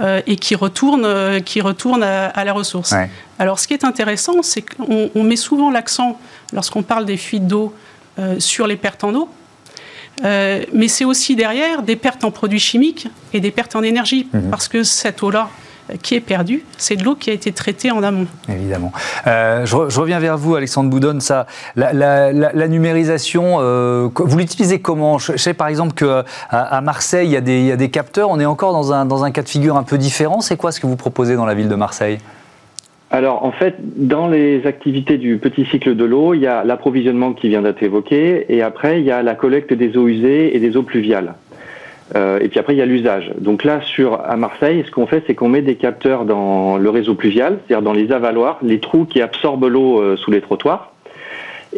euh, et qui retourne, qui retourne à, la ressource. Alors ce qui est intéressant, c'est qu'on met souvent l'accent, lorsqu'on parle des fuites d'eau, sur les pertes en eau. mais c'est aussi derrière des pertes en produits chimiques et des pertes en énergie, mhm. parce que cette eau-là, qui est perdue, c'est de l'eau qui a été traitée en amont. Évidemment. Euh, je, reviens vers vous, Alexandre Boudon. Ça, la, numérisation, euh, vous l'utilisez comment? Je, sais par exemple qu'à à Marseille, il y, a des, il y, a des, capteurs. On est encore dans un, dans un cas de figure un peu différent. C'est quoi ce que vous proposez dans la ville de Marseille? Alors en fait, dans les activités du petit cycle de l'eau, il y a l'approvisionnement qui vient d'être évoqué, et après il y a la collecte des eaux usées et des eaux pluviales. Euh, et puis après, il y a l'usage. Donc là, sur à Marseille, ce qu'on fait, c'est qu'on met des capteurs dans le réseau pluvial, c'est-à-dire dans les avaloirs, les trous qui absorbent l'eau euh, sous les trottoirs.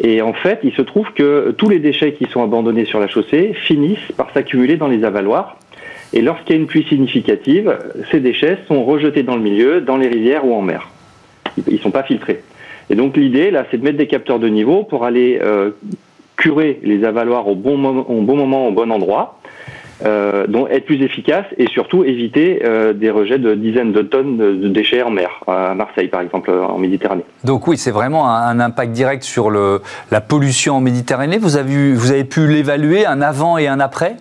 Et en fait, il se trouve que tous les déchets qui sont abandonnés sur la chaussée finissent par s'accumuler dans les avaloirs. Et lorsqu'il y a une pluie significative, ces déchets sont rejetés dans le milieu, dans les rivières ou en mer. Ils ne sont pas filtrés. Et donc l'idée, là, c'est de mettre des capteurs de niveau pour aller euh, curer les avaloirs au bon, au bon moment, au bon endroit euh, donc être plus efficace et surtout éviter euh, des rejets de dizaines de tonnes de, déchets en mer, à Marseille par exemple, en Méditerranée. Donc oui, c'est vraiment un, impact direct sur le, la pollution en Méditerranée. Vous avez, vous avez pu l'évaluer, un avant et un après?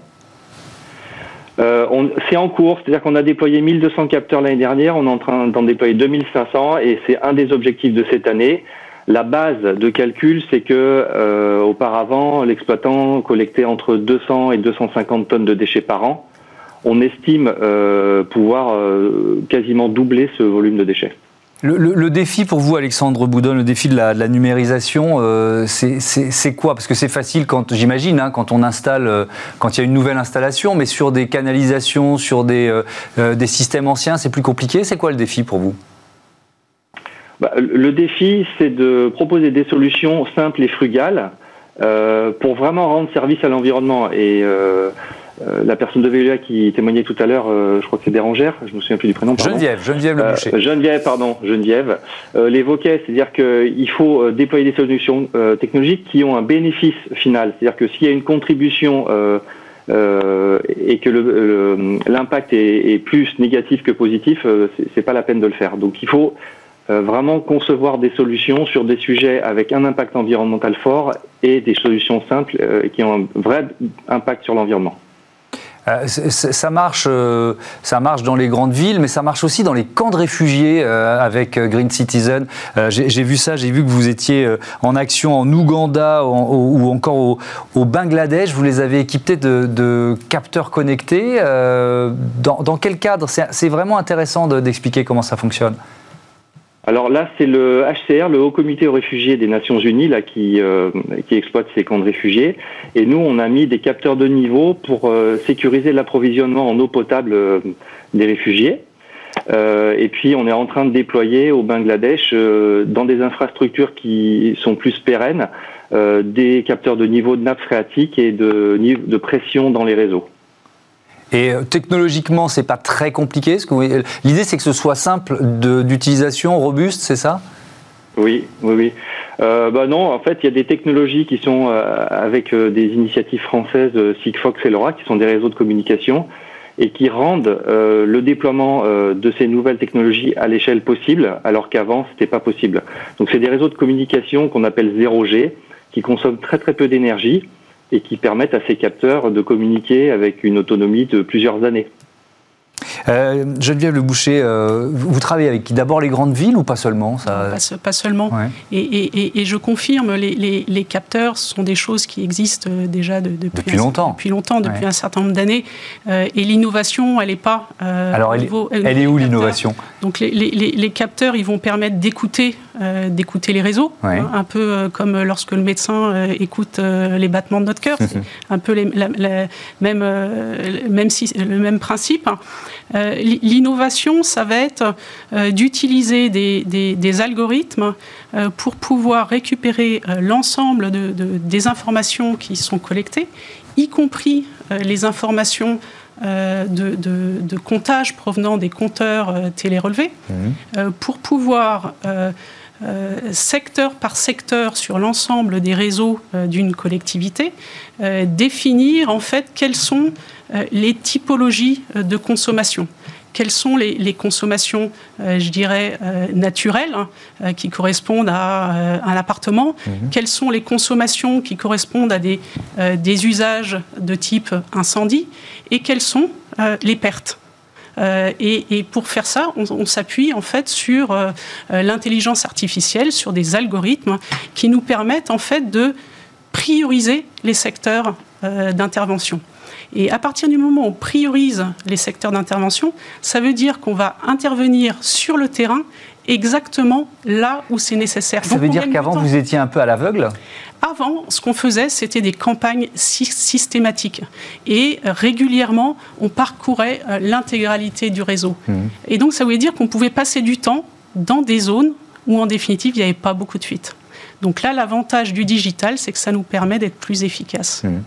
Euh, c'est en cours, c'est-à-dire qu'on a déployé 1200 capteurs l'année dernière, on est en train d'en déployer 2500 et c'est un des objectifs de cette année. La base de calcul, c'est que euh, auparavant, l'exploitant collectait entre 200 et 250 tonnes de déchets par an. On estime euh, pouvoir euh, quasiment doubler ce volume de déchets. Le, défi pour vous, Alexandre Boudon, le défi de la, numérisation, c'est quoi? Parce que c'est facile quand, j'imagine, hein, quand on installe, quand il y a une nouvelle installation, mais sur des canalisations, sur des, des systèmes anciens, c'est plus compliqué. C'est quoi le défi pour vous? Bah, le défi, c'est de proposer des solutions simples et frugales euh, pour vraiment rendre service à l'environnement. Et euh, euh, la personne de Veolia qui témoignait tout à l'heure, je crois que c'est Bérangère, je me souviens plus du prénom. Pardon. Geneviève, Geneviève Le Boucher. Geneviève, pardon, Geneviève, l'évoquait, c'est-à-dire qu'il faut déployer des solutions technologiques qui ont un bénéfice final. C'est-à-dire que s'il y a une contribution et que l'impact est, est, plus négatif que positif, c'est pas la peine de le faire. Donc il faut euh, vraiment concevoir des solutions sur des sujets avec un impact environnemental fort et des solutions simples euh, qui ont un vrai impact sur l'environnement. Euh, ça marche, ça marche dans les grandes villes, mais ça marche aussi dans les camps de réfugiés avec Green Citizen. j'ai vu ça, j'ai vu que vous étiez en action en Ouganda ou encore au, Bangladesh. Vous les avez équipés de, capteurs connectés. Dans, dans, quel cadre? C'est vraiment intéressant d'expliquer comment ça fonctionne. Alors là, c'est le HCR, le Haut Comité aux réfugiés des Nations Unies, euh, qui exploite ces camps de réfugiés. Et nous, on a mis des capteurs de niveau pour euh, sécuriser l'approvisionnement en eau potable euh, des réfugiés. et puis, on est en train de déployer au Bangladesh, dans des infrastructures qui sont plus pérennes, des capteurs de niveau de nappe phréatique et de pression dans les réseaux. Et euh, technologiquement, c'est pas très compliqué. L'idée, c'est que ce soit simple d'utilisation, robuste, c'est ça? Oui, oui, oui. Euh, bah non, en fait, il y a des technologies qui sont euh, avec des initiatives françaises, Sigfox et LoRa, qui sont des réseaux de communication et qui rendent le déploiement de ces nouvelles technologies à l'échelle possible, alors qu'avant, c'était pas possible. Donc, c'est des réseaux de communication qu'on appelle 0G, qui consomment très très peu d'énergie et qui permettent à ces capteurs de communiquer avec une autonomie de plusieurs années. Euh, Geneviève Le Boucher, euh, vous travaillez avec d'abord les grandes villes ou pas seulement? Ça... pas, seulement. Et, je confirme, les, capteurs sont des choses qui existent euh, déjà depuis, longtemps. Depuis longtemps, depuis un certain nombre d'années. et l'innovation, elle n'est pas. Alors, elle, niveau, elle, est où l'innovation? Donc, les, capteurs, ils vont permettre d'écouter d'écouter les réseaux, hein, un peu comme lorsque le médecin écoute les battements de notre cœur. C'est <laughs> un peu même, même si, le même principe. L'innovation, ça va être d'utiliser des, algorithmes pour pouvoir récupérer l'ensemble des informations qui sont collectées, y compris les informations de, comptage provenant des compteurs télérelevés, mmh. pour pouvoir euh, secteur par secteur sur l'ensemble des réseaux euh, d'une collectivité, euh, définir en fait quelles sont les typologies de consommation quelles sont les, consommations, je dirais, naturelles, hein, qui correspondent à un appartement, mhm. quelles sont les consommations qui correspondent à des, des usages de type incendie, et quelles sont les pertes? Euh, et, pour faire ça, on, s'appuie en fait sur euh, euh, l'intelligence artificielle, sur des algorithmes qui nous permettent en fait de prioriser les secteurs d'intervention. Et à partir du moment où on priorise les secteurs d'intervention, ça veut dire qu'on va intervenir sur le terrain exactement là où c'est nécessaire. Ça veut dire qu'avant, vous étiez un peu à l'aveugle? Avant, ce qu'on faisait, c'était des campagnes systématiques. Et régulièrement, on parcourait euh, l'intégralité du réseau. Mmh. Et donc, ça voulait dire qu'on pouvait passer du temps dans des zones où, en définitive, il n'y avait pas beaucoup de fuites. Donc là, l'avantage du digital, c'est que ça nous permet d'être plus efficaces. Mmh.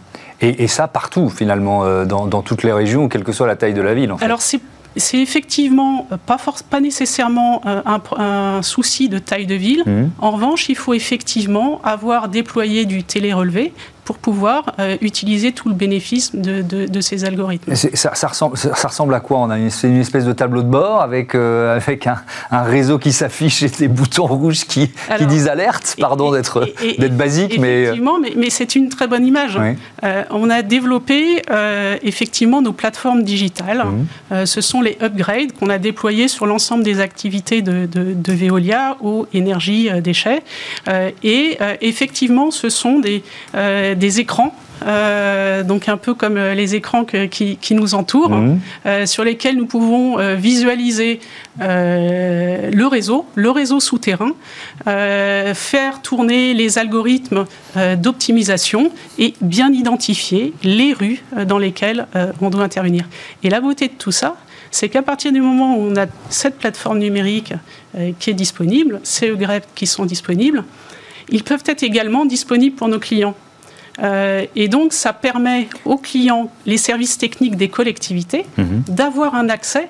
Et, ça partout, finalement, euh, dans, toutes les régions, quelle que soit la taille de la ville. En fait. Alors, c'est c'est effectivement pas, pas nécessairement euh, un, souci de taille de ville. Mmh. En revanche, il faut effectivement avoir déployé du télé-relevé pour pouvoir euh, utiliser tout le bénéfice de, de, ces algorithmes. Ça, ça, ressemble, ça, ressemble, à quoi? On a une, une, espèce de tableau de bord avec, euh, avec un, un, réseau qui s'affiche et des boutons rouges qui, qui disent alerte, pardon d'être basique. Mais... Effectivement, mais, mais c'est une très bonne image. Euh, on a développé effectivement nos plateformes digitales. Mmh. ce sont les upgrades qu'on a déployés sur l'ensemble des activités de, de, Veolia, eau, énergie, déchets. et effectivement, ce sont des des écrans euh, donc un peu comme euh, les écrans qui, nous entourent, mhm. euh, sur lesquels nous pouvons visualiser le réseau, le réseau souterrain, faire tourner les algorithmes d'optimisation et bien identifier les rues dans lesquelles on doit intervenir. Et la beauté de tout ça, c'est qu'à partir du moment où on a cette plateforme numérique qui est disponible, ces EGREP qui sont disponibles, ils peuvent être également disponibles pour nos clients. Euh, et donc, ça permet aux clients, les services techniques des collectivités, mhm. d'avoir un accès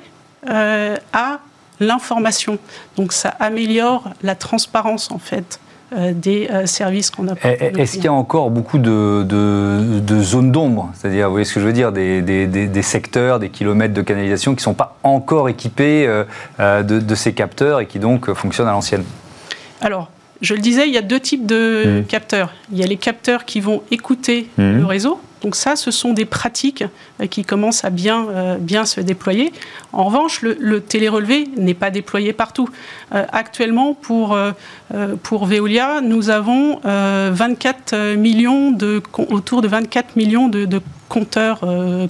euh, à l'information. Donc, ça améliore la transparence, en fait, euh, des services qu'on a. Est-ce qu'il y a encore beaucoup de, de, zones d'ombre? C'est-à-dire, vous voyez ce que je veux dire, des, des, des, secteurs, des kilomètres de canalisation qui ne sont pas encore équipés de, de, ces capteurs et qui donc fonctionnent à l'ancienne? Alors, je le disais, il y a deux types de mmh. capteurs. Il y a les capteurs qui vont écouter mmh. le réseau. Donc ça, ce sont des pratiques euh, qui commencent à bien, euh, bien se déployer. En revanche, le, le télérelevé n'est pas déployé partout. Euh, actuellement, pour, pour Veolia, nous avons 24 millions de, autour de 24 millions de, de compteurs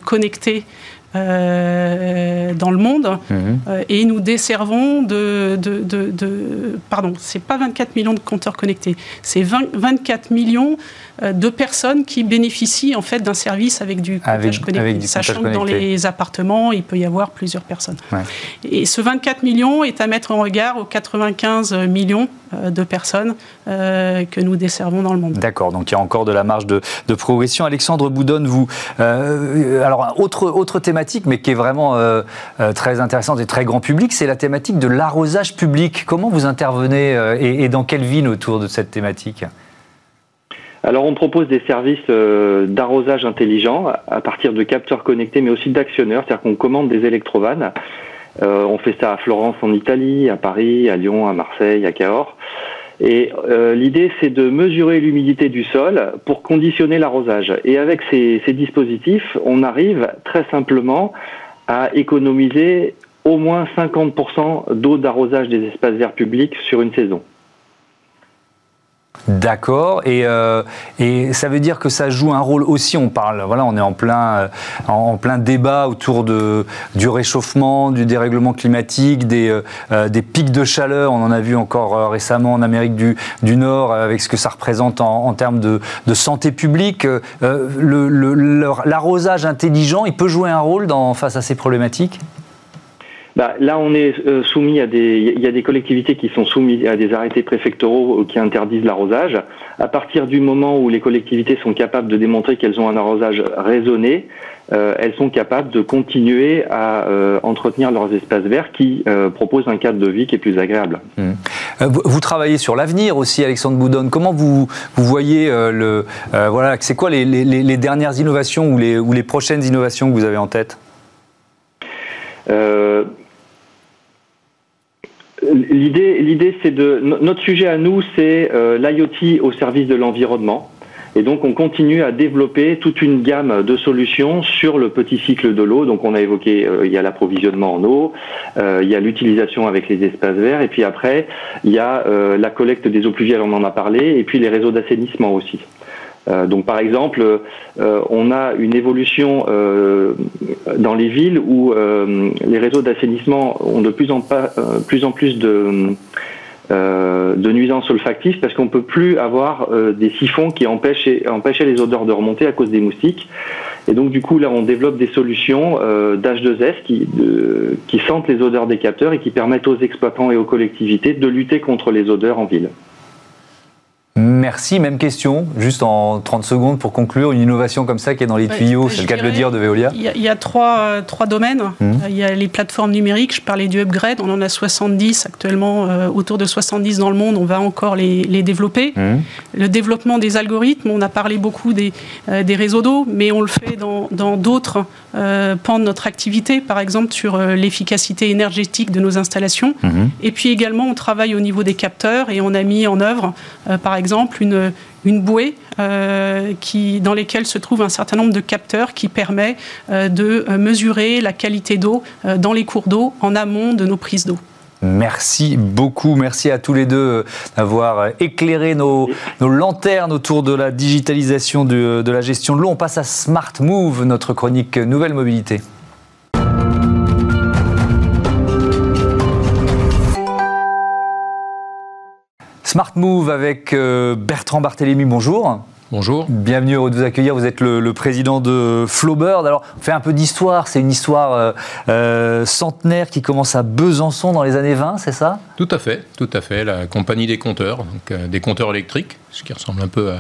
connectés euh, dans le monde mhm. euh, et nous desservons de, de, de, de pardon, c'est pas 24 millions de compteurs connectés, c'est 24 millions de personnes qui bénéficient en fait d'un service avec du comptage connecté, sachant que dans les appartements il peut y avoir plusieurs personnes. Et ce 24 millions est à mettre en regard aux 95 millions de personnes que nous desservons dans le monde. D'accord, donc il y a encore de la marge de, progression. Alexandre Boudonne, vous, alors autre autre thématique mais qui est vraiment euh, euh, très intéressante et très grand public, c'est la thématique de l'arrosage public. Comment vous intervenez euh, et, dans quelle ville autour de cette thématique? Alors on propose des services d'arrosage intelligent à partir de capteurs connectés mais aussi d'actionneurs, c'est-à-dire qu'on commande des électrovannes. on fait ça à Florence en Italie, à Paris, à Lyon, à Marseille, à Cahors. Et euh, l'idée, c'est de mesurer l'humidité du sol pour conditionner l'arrosage. Et avec ces, dispositifs, on arrive très simplement à économiser au moins 50% d'eau d'arrosage des espaces verts publics sur une saison. D'accord. Et, euh, et, ça veut dire que ça joue un rôle aussi. On parle, voilà, on est en plein, euh, en, plein débat autour de, du réchauffement, du dérèglement climatique, des, euh, pics de chaleur. On en a vu encore récemment en Amérique du, Nord avec ce que ça représente en, termes de, santé publique. L'arrosage intelligent, il peut jouer un rôle dans, face à ces problématiques? Bah, là, on est euh, soumis à des, il y a des collectivités qui sont soumises à des arrêtés préfectoraux qui interdisent l'arrosage. À partir du moment où les collectivités sont capables de démontrer qu'elles ont un arrosage raisonné, euh, elles sont capables de continuer à euh, entretenir leurs espaces verts qui proposent un cadre de vie qui est plus agréable. Mmh. Vous, travaillez sur l'avenir aussi, Alexandre Boudon. Comment vous, vous voyez le, voilà, c'est quoi les, les, les, dernières innovations ou les, ou les prochaines innovations que vous avez en tête? L'idée, l'idée, c'est de notre sujet à nous, c'est euh, l'IoT au service de l'environnement. Et donc, on continue à développer toute une gamme de solutions sur le petit cycle de l'eau. Donc, on a évoqué, euh, il y a l'approvisionnement en eau, euh, il y a l'utilisation avec les espaces verts, et puis après, il y a la collecte des eaux pluviales, on en a parlé, et puis les réseaux d'assainissement aussi. Euh, donc par exemple, euh, on a une évolution euh, dans les villes où les réseaux d'assainissement ont de plus en, plus, de, nuisances olfactives parce qu'on peut plus avoir des siphons qui empêchaient les odeurs de remonter à cause des moustiques. Et donc du coup là on développe des solutions d'H2S qui, qui sentent les odeurs des capteurs et qui permettent aux exploitants et aux collectivités de lutter contre les odeurs en ville. Merci, même question, juste en 30 secondes pour conclure, une innovation comme ça qui est dans les tuyaux, c'est le cas de le dire, de Veolia Il y a, trois, euh, trois, domaines. Hum. Il y a les plateformes numériques, je parlais du upgrade, on en a 70 actuellement, euh, autour de 70 dans le monde, on va encore les, les développer. Hum. Le développement des algorithmes, on a parlé beaucoup des, euh, des réseaux d'eau, mais on le fait dans d'autres pans de notre activité, par exemple sur l'efficacité énergétique de nos installations. Hum. Et puis également, on travaille au niveau des capteurs et on a mis en œuvre, par exemple, une, une bouée euh, qui, dans lesquelles se trouve un certain nombre de capteurs qui permet euh, de euh, mesurer la qualité d'eau dans les cours d'eau en amont de nos prises d'eau. Merci beaucoup, merci à tous les deux d'avoir éclairé nos, lanternes autour de la digitalisation de, de la gestion de l'eau. On passe à Smart Move, notre chronique Nouvelle Mobilité. Smart Move avec euh, Bertrand Barthélémy, bonjour. Bonjour. Bienvenue, heureux de vous accueillir. Vous êtes le, président de Flowbird. Alors, on fait un peu d'histoire. C'est une histoire euh, euh, centenaire qui commence à Besançon dans les années 20, c'est ça? Tout à fait, tout à fait. La compagnie des compteurs, donc, des compteurs électriques, ce qui ressemble un peu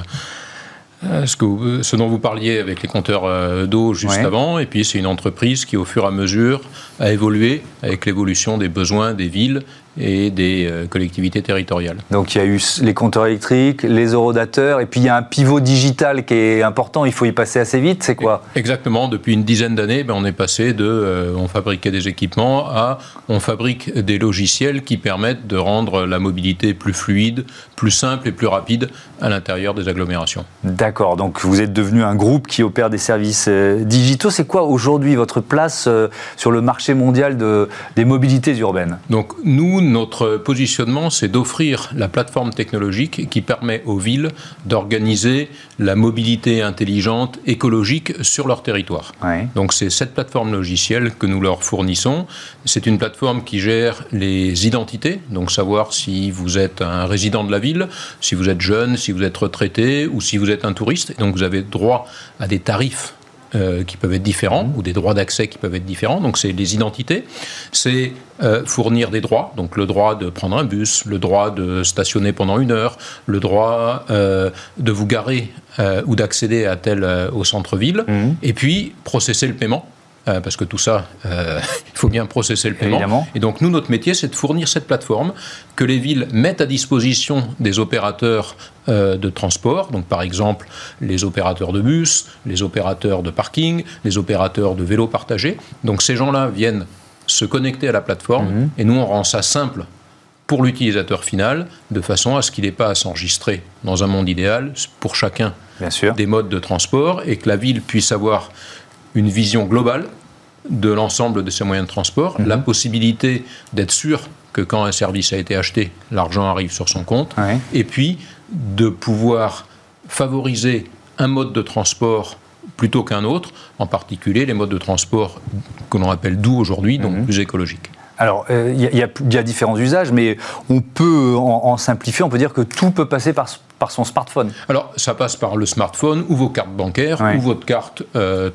à, ce, que ce, dont vous parliez avec les compteurs d'eau juste avant. Et puis, c'est une entreprise qui, au fur et à mesure, a évolué avec l'évolution des besoins des villes et des euh, collectivités territoriales. Donc il y a eu les compteurs électriques, les eurodateurs, et puis il y a un pivot digital qui est important, il faut y passer assez vite, c'est quoi? Exactement, depuis une dizaine d'années, ben, on est passé de euh, on fabriquait des équipements à on fabrique des logiciels qui permettent de rendre la mobilité plus fluide, plus simple et plus rapide à l'intérieur des agglomérations. D'accord, donc vous êtes devenu un groupe qui opère des services euh, digitaux. C'est quoi aujourd'hui votre place sur le marché mondial de, des mobilités urbaines? Donc nous, notre positionnement, c'est d'offrir la plateforme technologique qui permet aux villes d'organiser la mobilité intelligente, écologique sur leur territoire. Donc c'est cette plateforme logicielle que nous leur fournissons. C'est une plateforme qui gère les identités, donc savoir si vous êtes un résident de la ville, si vous êtes jeune, si vous êtes retraité ou si vous êtes un touriste. donc vous avez droit à des tarifs euh, qui peuvent être différents ou des droits d'accès qui peuvent être différents. Donc c'est les identités, c'est euh, fournir des droits, donc le droit de prendre un bus, le droit de stationner pendant une heure, le droit euh, de vous garer ou d'accéder à tel au centre-ville, mmh. et puis processer le paiement. Parce que tout ça, <laughs> il faut bien processer le paiement. Et donc nous, notre métier, c'est de fournir cette plateforme que les villes mettent à disposition des opérateurs euh, de transport, donc par exemple les opérateurs de bus, les opérateurs de parking, les opérateurs de vélos partagés. Donc ces gens-là viennent se connecter à la plateforme mhm. et nous on rend ça simple pour l'utilisateur final de façon à ce qu'il n'ait pas à s'enregistrer dans un monde idéal pour chacun des modes de transport et que la ville puisse avoir une vision globale de l'ensemble de ces moyens de transport, mhm. la possibilité d'être sûr que quand un service a été acheté, l'argent arrive sur son compte, et puis de pouvoir favoriser un mode de transport plutôt qu'un autre, en particulier les modes de transport que l'on appelle doux aujourd'hui, donc mhm. plus écologiques. Alors, il euh, y, a différents usages, mais on peut, en, simplifier, on peut dire que tout peut passer par, par son smartphone. Alors, ça passe par le smartphone ou vos cartes bancaires ou votre carte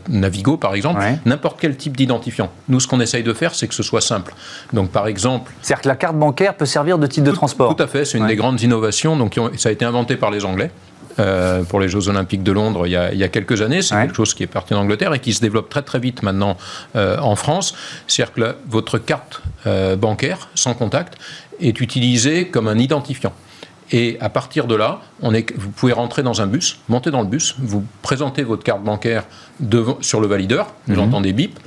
Navigo, par exemple. N'importe quel type d'identifiant. Nous, ce qu'on essaye de faire, c'est que ce soit simple. Donc, par exemple... C'est-à-dire que la carte bancaire peut servir de type de transport Tout à fait, c'est une des grandes innovations. Donc, ça a été inventé par les Anglais. Euh, pour les Jeux Olympiques de Londres il y a, quelques années. C'est quelque chose qui est parti d'Angleterre et qui se développe très très vite maintenant euh, en France. C'est-à-dire que votre carte euh, bancaire sans contact est utilisée comme un identifiant. Et à partir de là, on est, vous pouvez rentrer dans un bus, monter dans le bus, vous présentez votre carte bancaire devant, sur le valideur, vous mhm. entendez bip,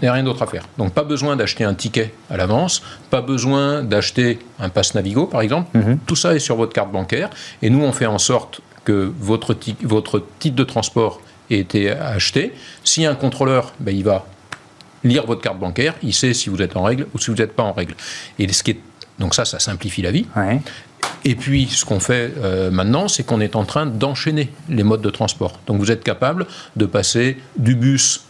il n'y a rien d'autre à faire. Donc pas besoin d'acheter un ticket à l'avance, pas besoin d'acheter un passe Navigo par exemple. Mhm. Tout ça est sur votre carte bancaire et nous on fait en sorte que votre, votre titre de transport ait été acheté. Si un contrôleur, ben, il va lire votre carte bancaire, il sait si vous êtes en règle ou si vous n'êtes pas en règle. Et ce qui est... Donc ça, ça simplifie la vie. Et puis, ce qu'on fait euh, maintenant, c'est qu'on est en train d'enchaîner les modes de transport. Donc, vous êtes capable de passer du bus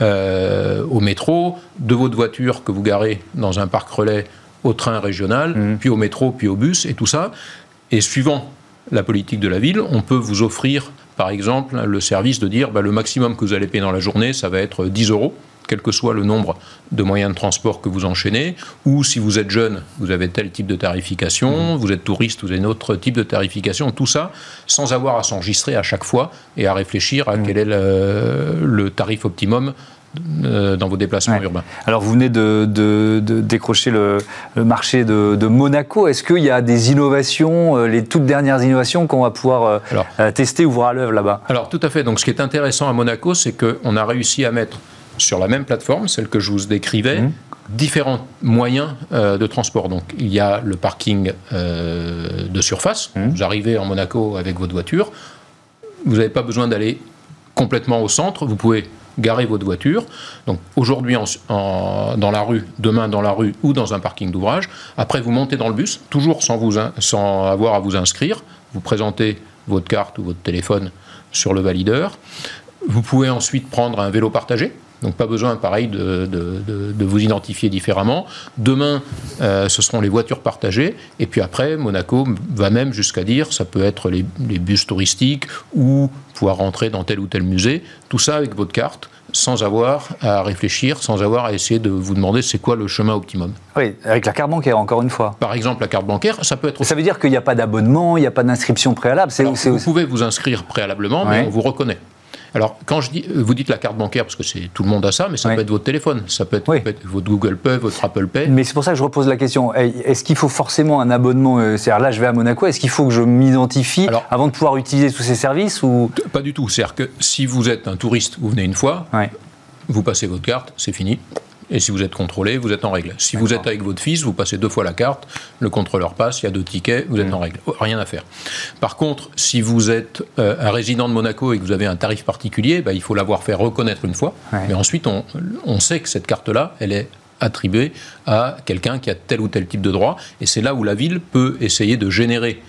euh, au métro, de votre voiture que vous garez dans un parc relais au train régional, mmh. puis au métro, puis au bus, et tout ça. Et suivant la politique de la ville, on peut vous offrir, par exemple, le service de dire bah, le maximum que vous allez payer dans la journée, ça va être 10 euros quel que soit le nombre de moyens de transport que vous enchaînez, ou si vous êtes jeune, vous avez tel type de tarification, mmh. vous êtes touriste, vous avez un autre type de tarification, tout ça sans avoir à s'enregistrer à chaque fois et à réfléchir à mmh. quel est le, tarif optimum euh, dans vos déplacements urbains. Alors vous venez de, décrocher le, marché de, Monaco. Est-ce qu'il y a des innovations, euh, les toutes dernières innovations qu'on va pouvoir euh, tester ou voir à l'œuvre là-bas? Alors tout à fait. Donc ce qui est intéressant à Monaco, c'est qu'on a réussi à mettre sur la même plateforme, celle que je vous décrivais, mmh. différents moyens euh, de transport. Donc, il y a le parking euh, de surface. Mmh. Vous arrivez en Monaco avec votre voiture. Vous n'avez pas besoin d'aller complètement au centre. Vous pouvez garer votre voiture. Donc, aujourd'hui dans la rue, demain dans la rue ou dans un parking d'ouvrage. Après, vous montez dans le bus, toujours sans, vous, sans avoir à vous inscrire. Vous présentez votre carte ou votre téléphone sur le valideur. Vous pouvez ensuite prendre un vélo partagé. Donc pas besoin, pareil, de, vous identifier différemment. Demain, euh, ce seront les voitures partagées. Et puis après, Monaco va même jusqu'à dire, ça peut être les, bus touristiques ou pouvoir rentrer dans tel ou tel musée. Tout ça avec votre carte sans avoir à réfléchir, sans avoir à essayer de vous demander c'est quoi le chemin optimum. Oui, avec la carte bancaire, encore une fois. Par exemple, la carte bancaire, ça peut être... Ça veut dire qu'il n'y a pas d'abonnement, il n'y a pas d'inscription préalable Vous pouvez vous inscrire préalablement, mais on vous reconnaît. Alors, quand je dis, vous dites la carte bancaire, parce que c'est tout le monde a ça, mais ça peut être votre téléphone, ça peut être, votre Google Pay, votre Apple Pay. Mais c'est pour ça que je repose la question. Est-ce qu'il faut forcément un abonnement euh, C'est-à-dire là, je vais à Monaco, est-ce qu'il faut que je m'identifie avant de pouvoir utiliser tous ces services ou? Pas du tout. C'est-à-dire que si vous êtes un touriste, vous venez une fois, vous passez votre carte, c'est fini. Et si vous êtes contrôlé, vous êtes en règle. Si vous êtes avec votre fils, vous passez deux fois la carte, le contrôleur passe, il y a deux tickets, vous êtes mmh. en règle. Oh, rien à faire. Par contre, si vous êtes euh, un résident de Monaco et que vous avez un tarif particulier, bah, il faut l'avoir fait reconnaître une fois. Mais ensuite, on, on sait que cette carte-là, elle est attribuée à quelqu'un qui a tel ou tel type de droit. Et c'est là où la ville peut essayer de générer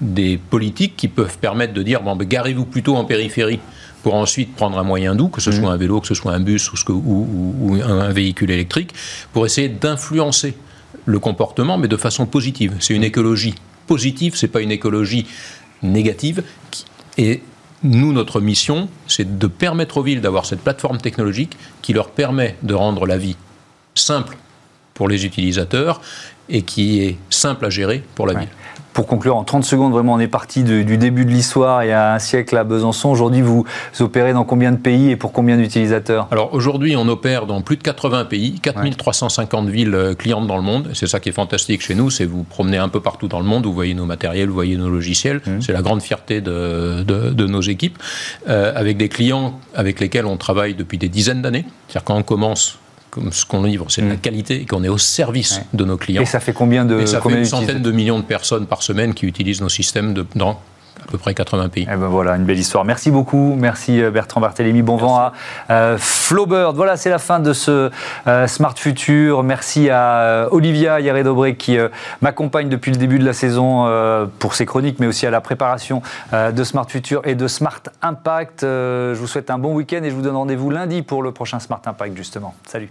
des politiques qui peuvent permettre de dire bon, ben, garez-vous plutôt en périphérie pour ensuite prendre un moyen doux, que ce mmh. soit un vélo, que ce soit un bus ou, ou, un véhicule électrique, pour essayer d'influencer le comportement, mais de façon positive. C'est une écologie positive, c'est pas une écologie négative. Et nous, notre mission, c'est de permettre aux villes d'avoir cette plateforme technologique qui leur permet de rendre la vie simple pour les utilisateurs et qui est simple à gérer pour la ville. Pour conclure, en 30 secondes, vraiment, on est parti du début de l'histoire, il y a un siècle à Besançon. Aujourd'hui, vous opérez dans combien de pays et pour combien d'utilisateurs? Alors aujourd'hui, on opère dans plus de 80 pays, 4350 villes euh, clientes dans le monde. C'est ça qui est fantastique chez nous, c'est vous promenez un peu partout dans le monde, vous voyez nos matériels, vous voyez nos logiciels. Mmh. C'est la grande fierté de, de, nos équipes, euh, avec des clients avec lesquels on travaille depuis des dizaines d'années. C'est-à-dire quand on commence comme ce qu'on livre, c'est de la mm. qualité et qu'on est au service de nos clients. Et ça fait combien de et ça fait une centaine de millions de personnes par semaine qui utilisent nos systèmes de, dans à peu près 80 pays. Eh ben voilà, une belle histoire. Merci beaucoup. Merci euh, Bertrand Barthélémy. Bon vent à euh, Flowbird. Voilà, c'est la fin de ce euh, Smart Future. Merci à Olivia Yaré-Dobré qui m'accompagne depuis le début de la saison pour ses chroniques, mais aussi à la préparation de Smart Future et de Smart Impact. je vous souhaite un bon week-end et je vous donne rendez-vous lundi pour le prochain Smart Impact, justement. Salut.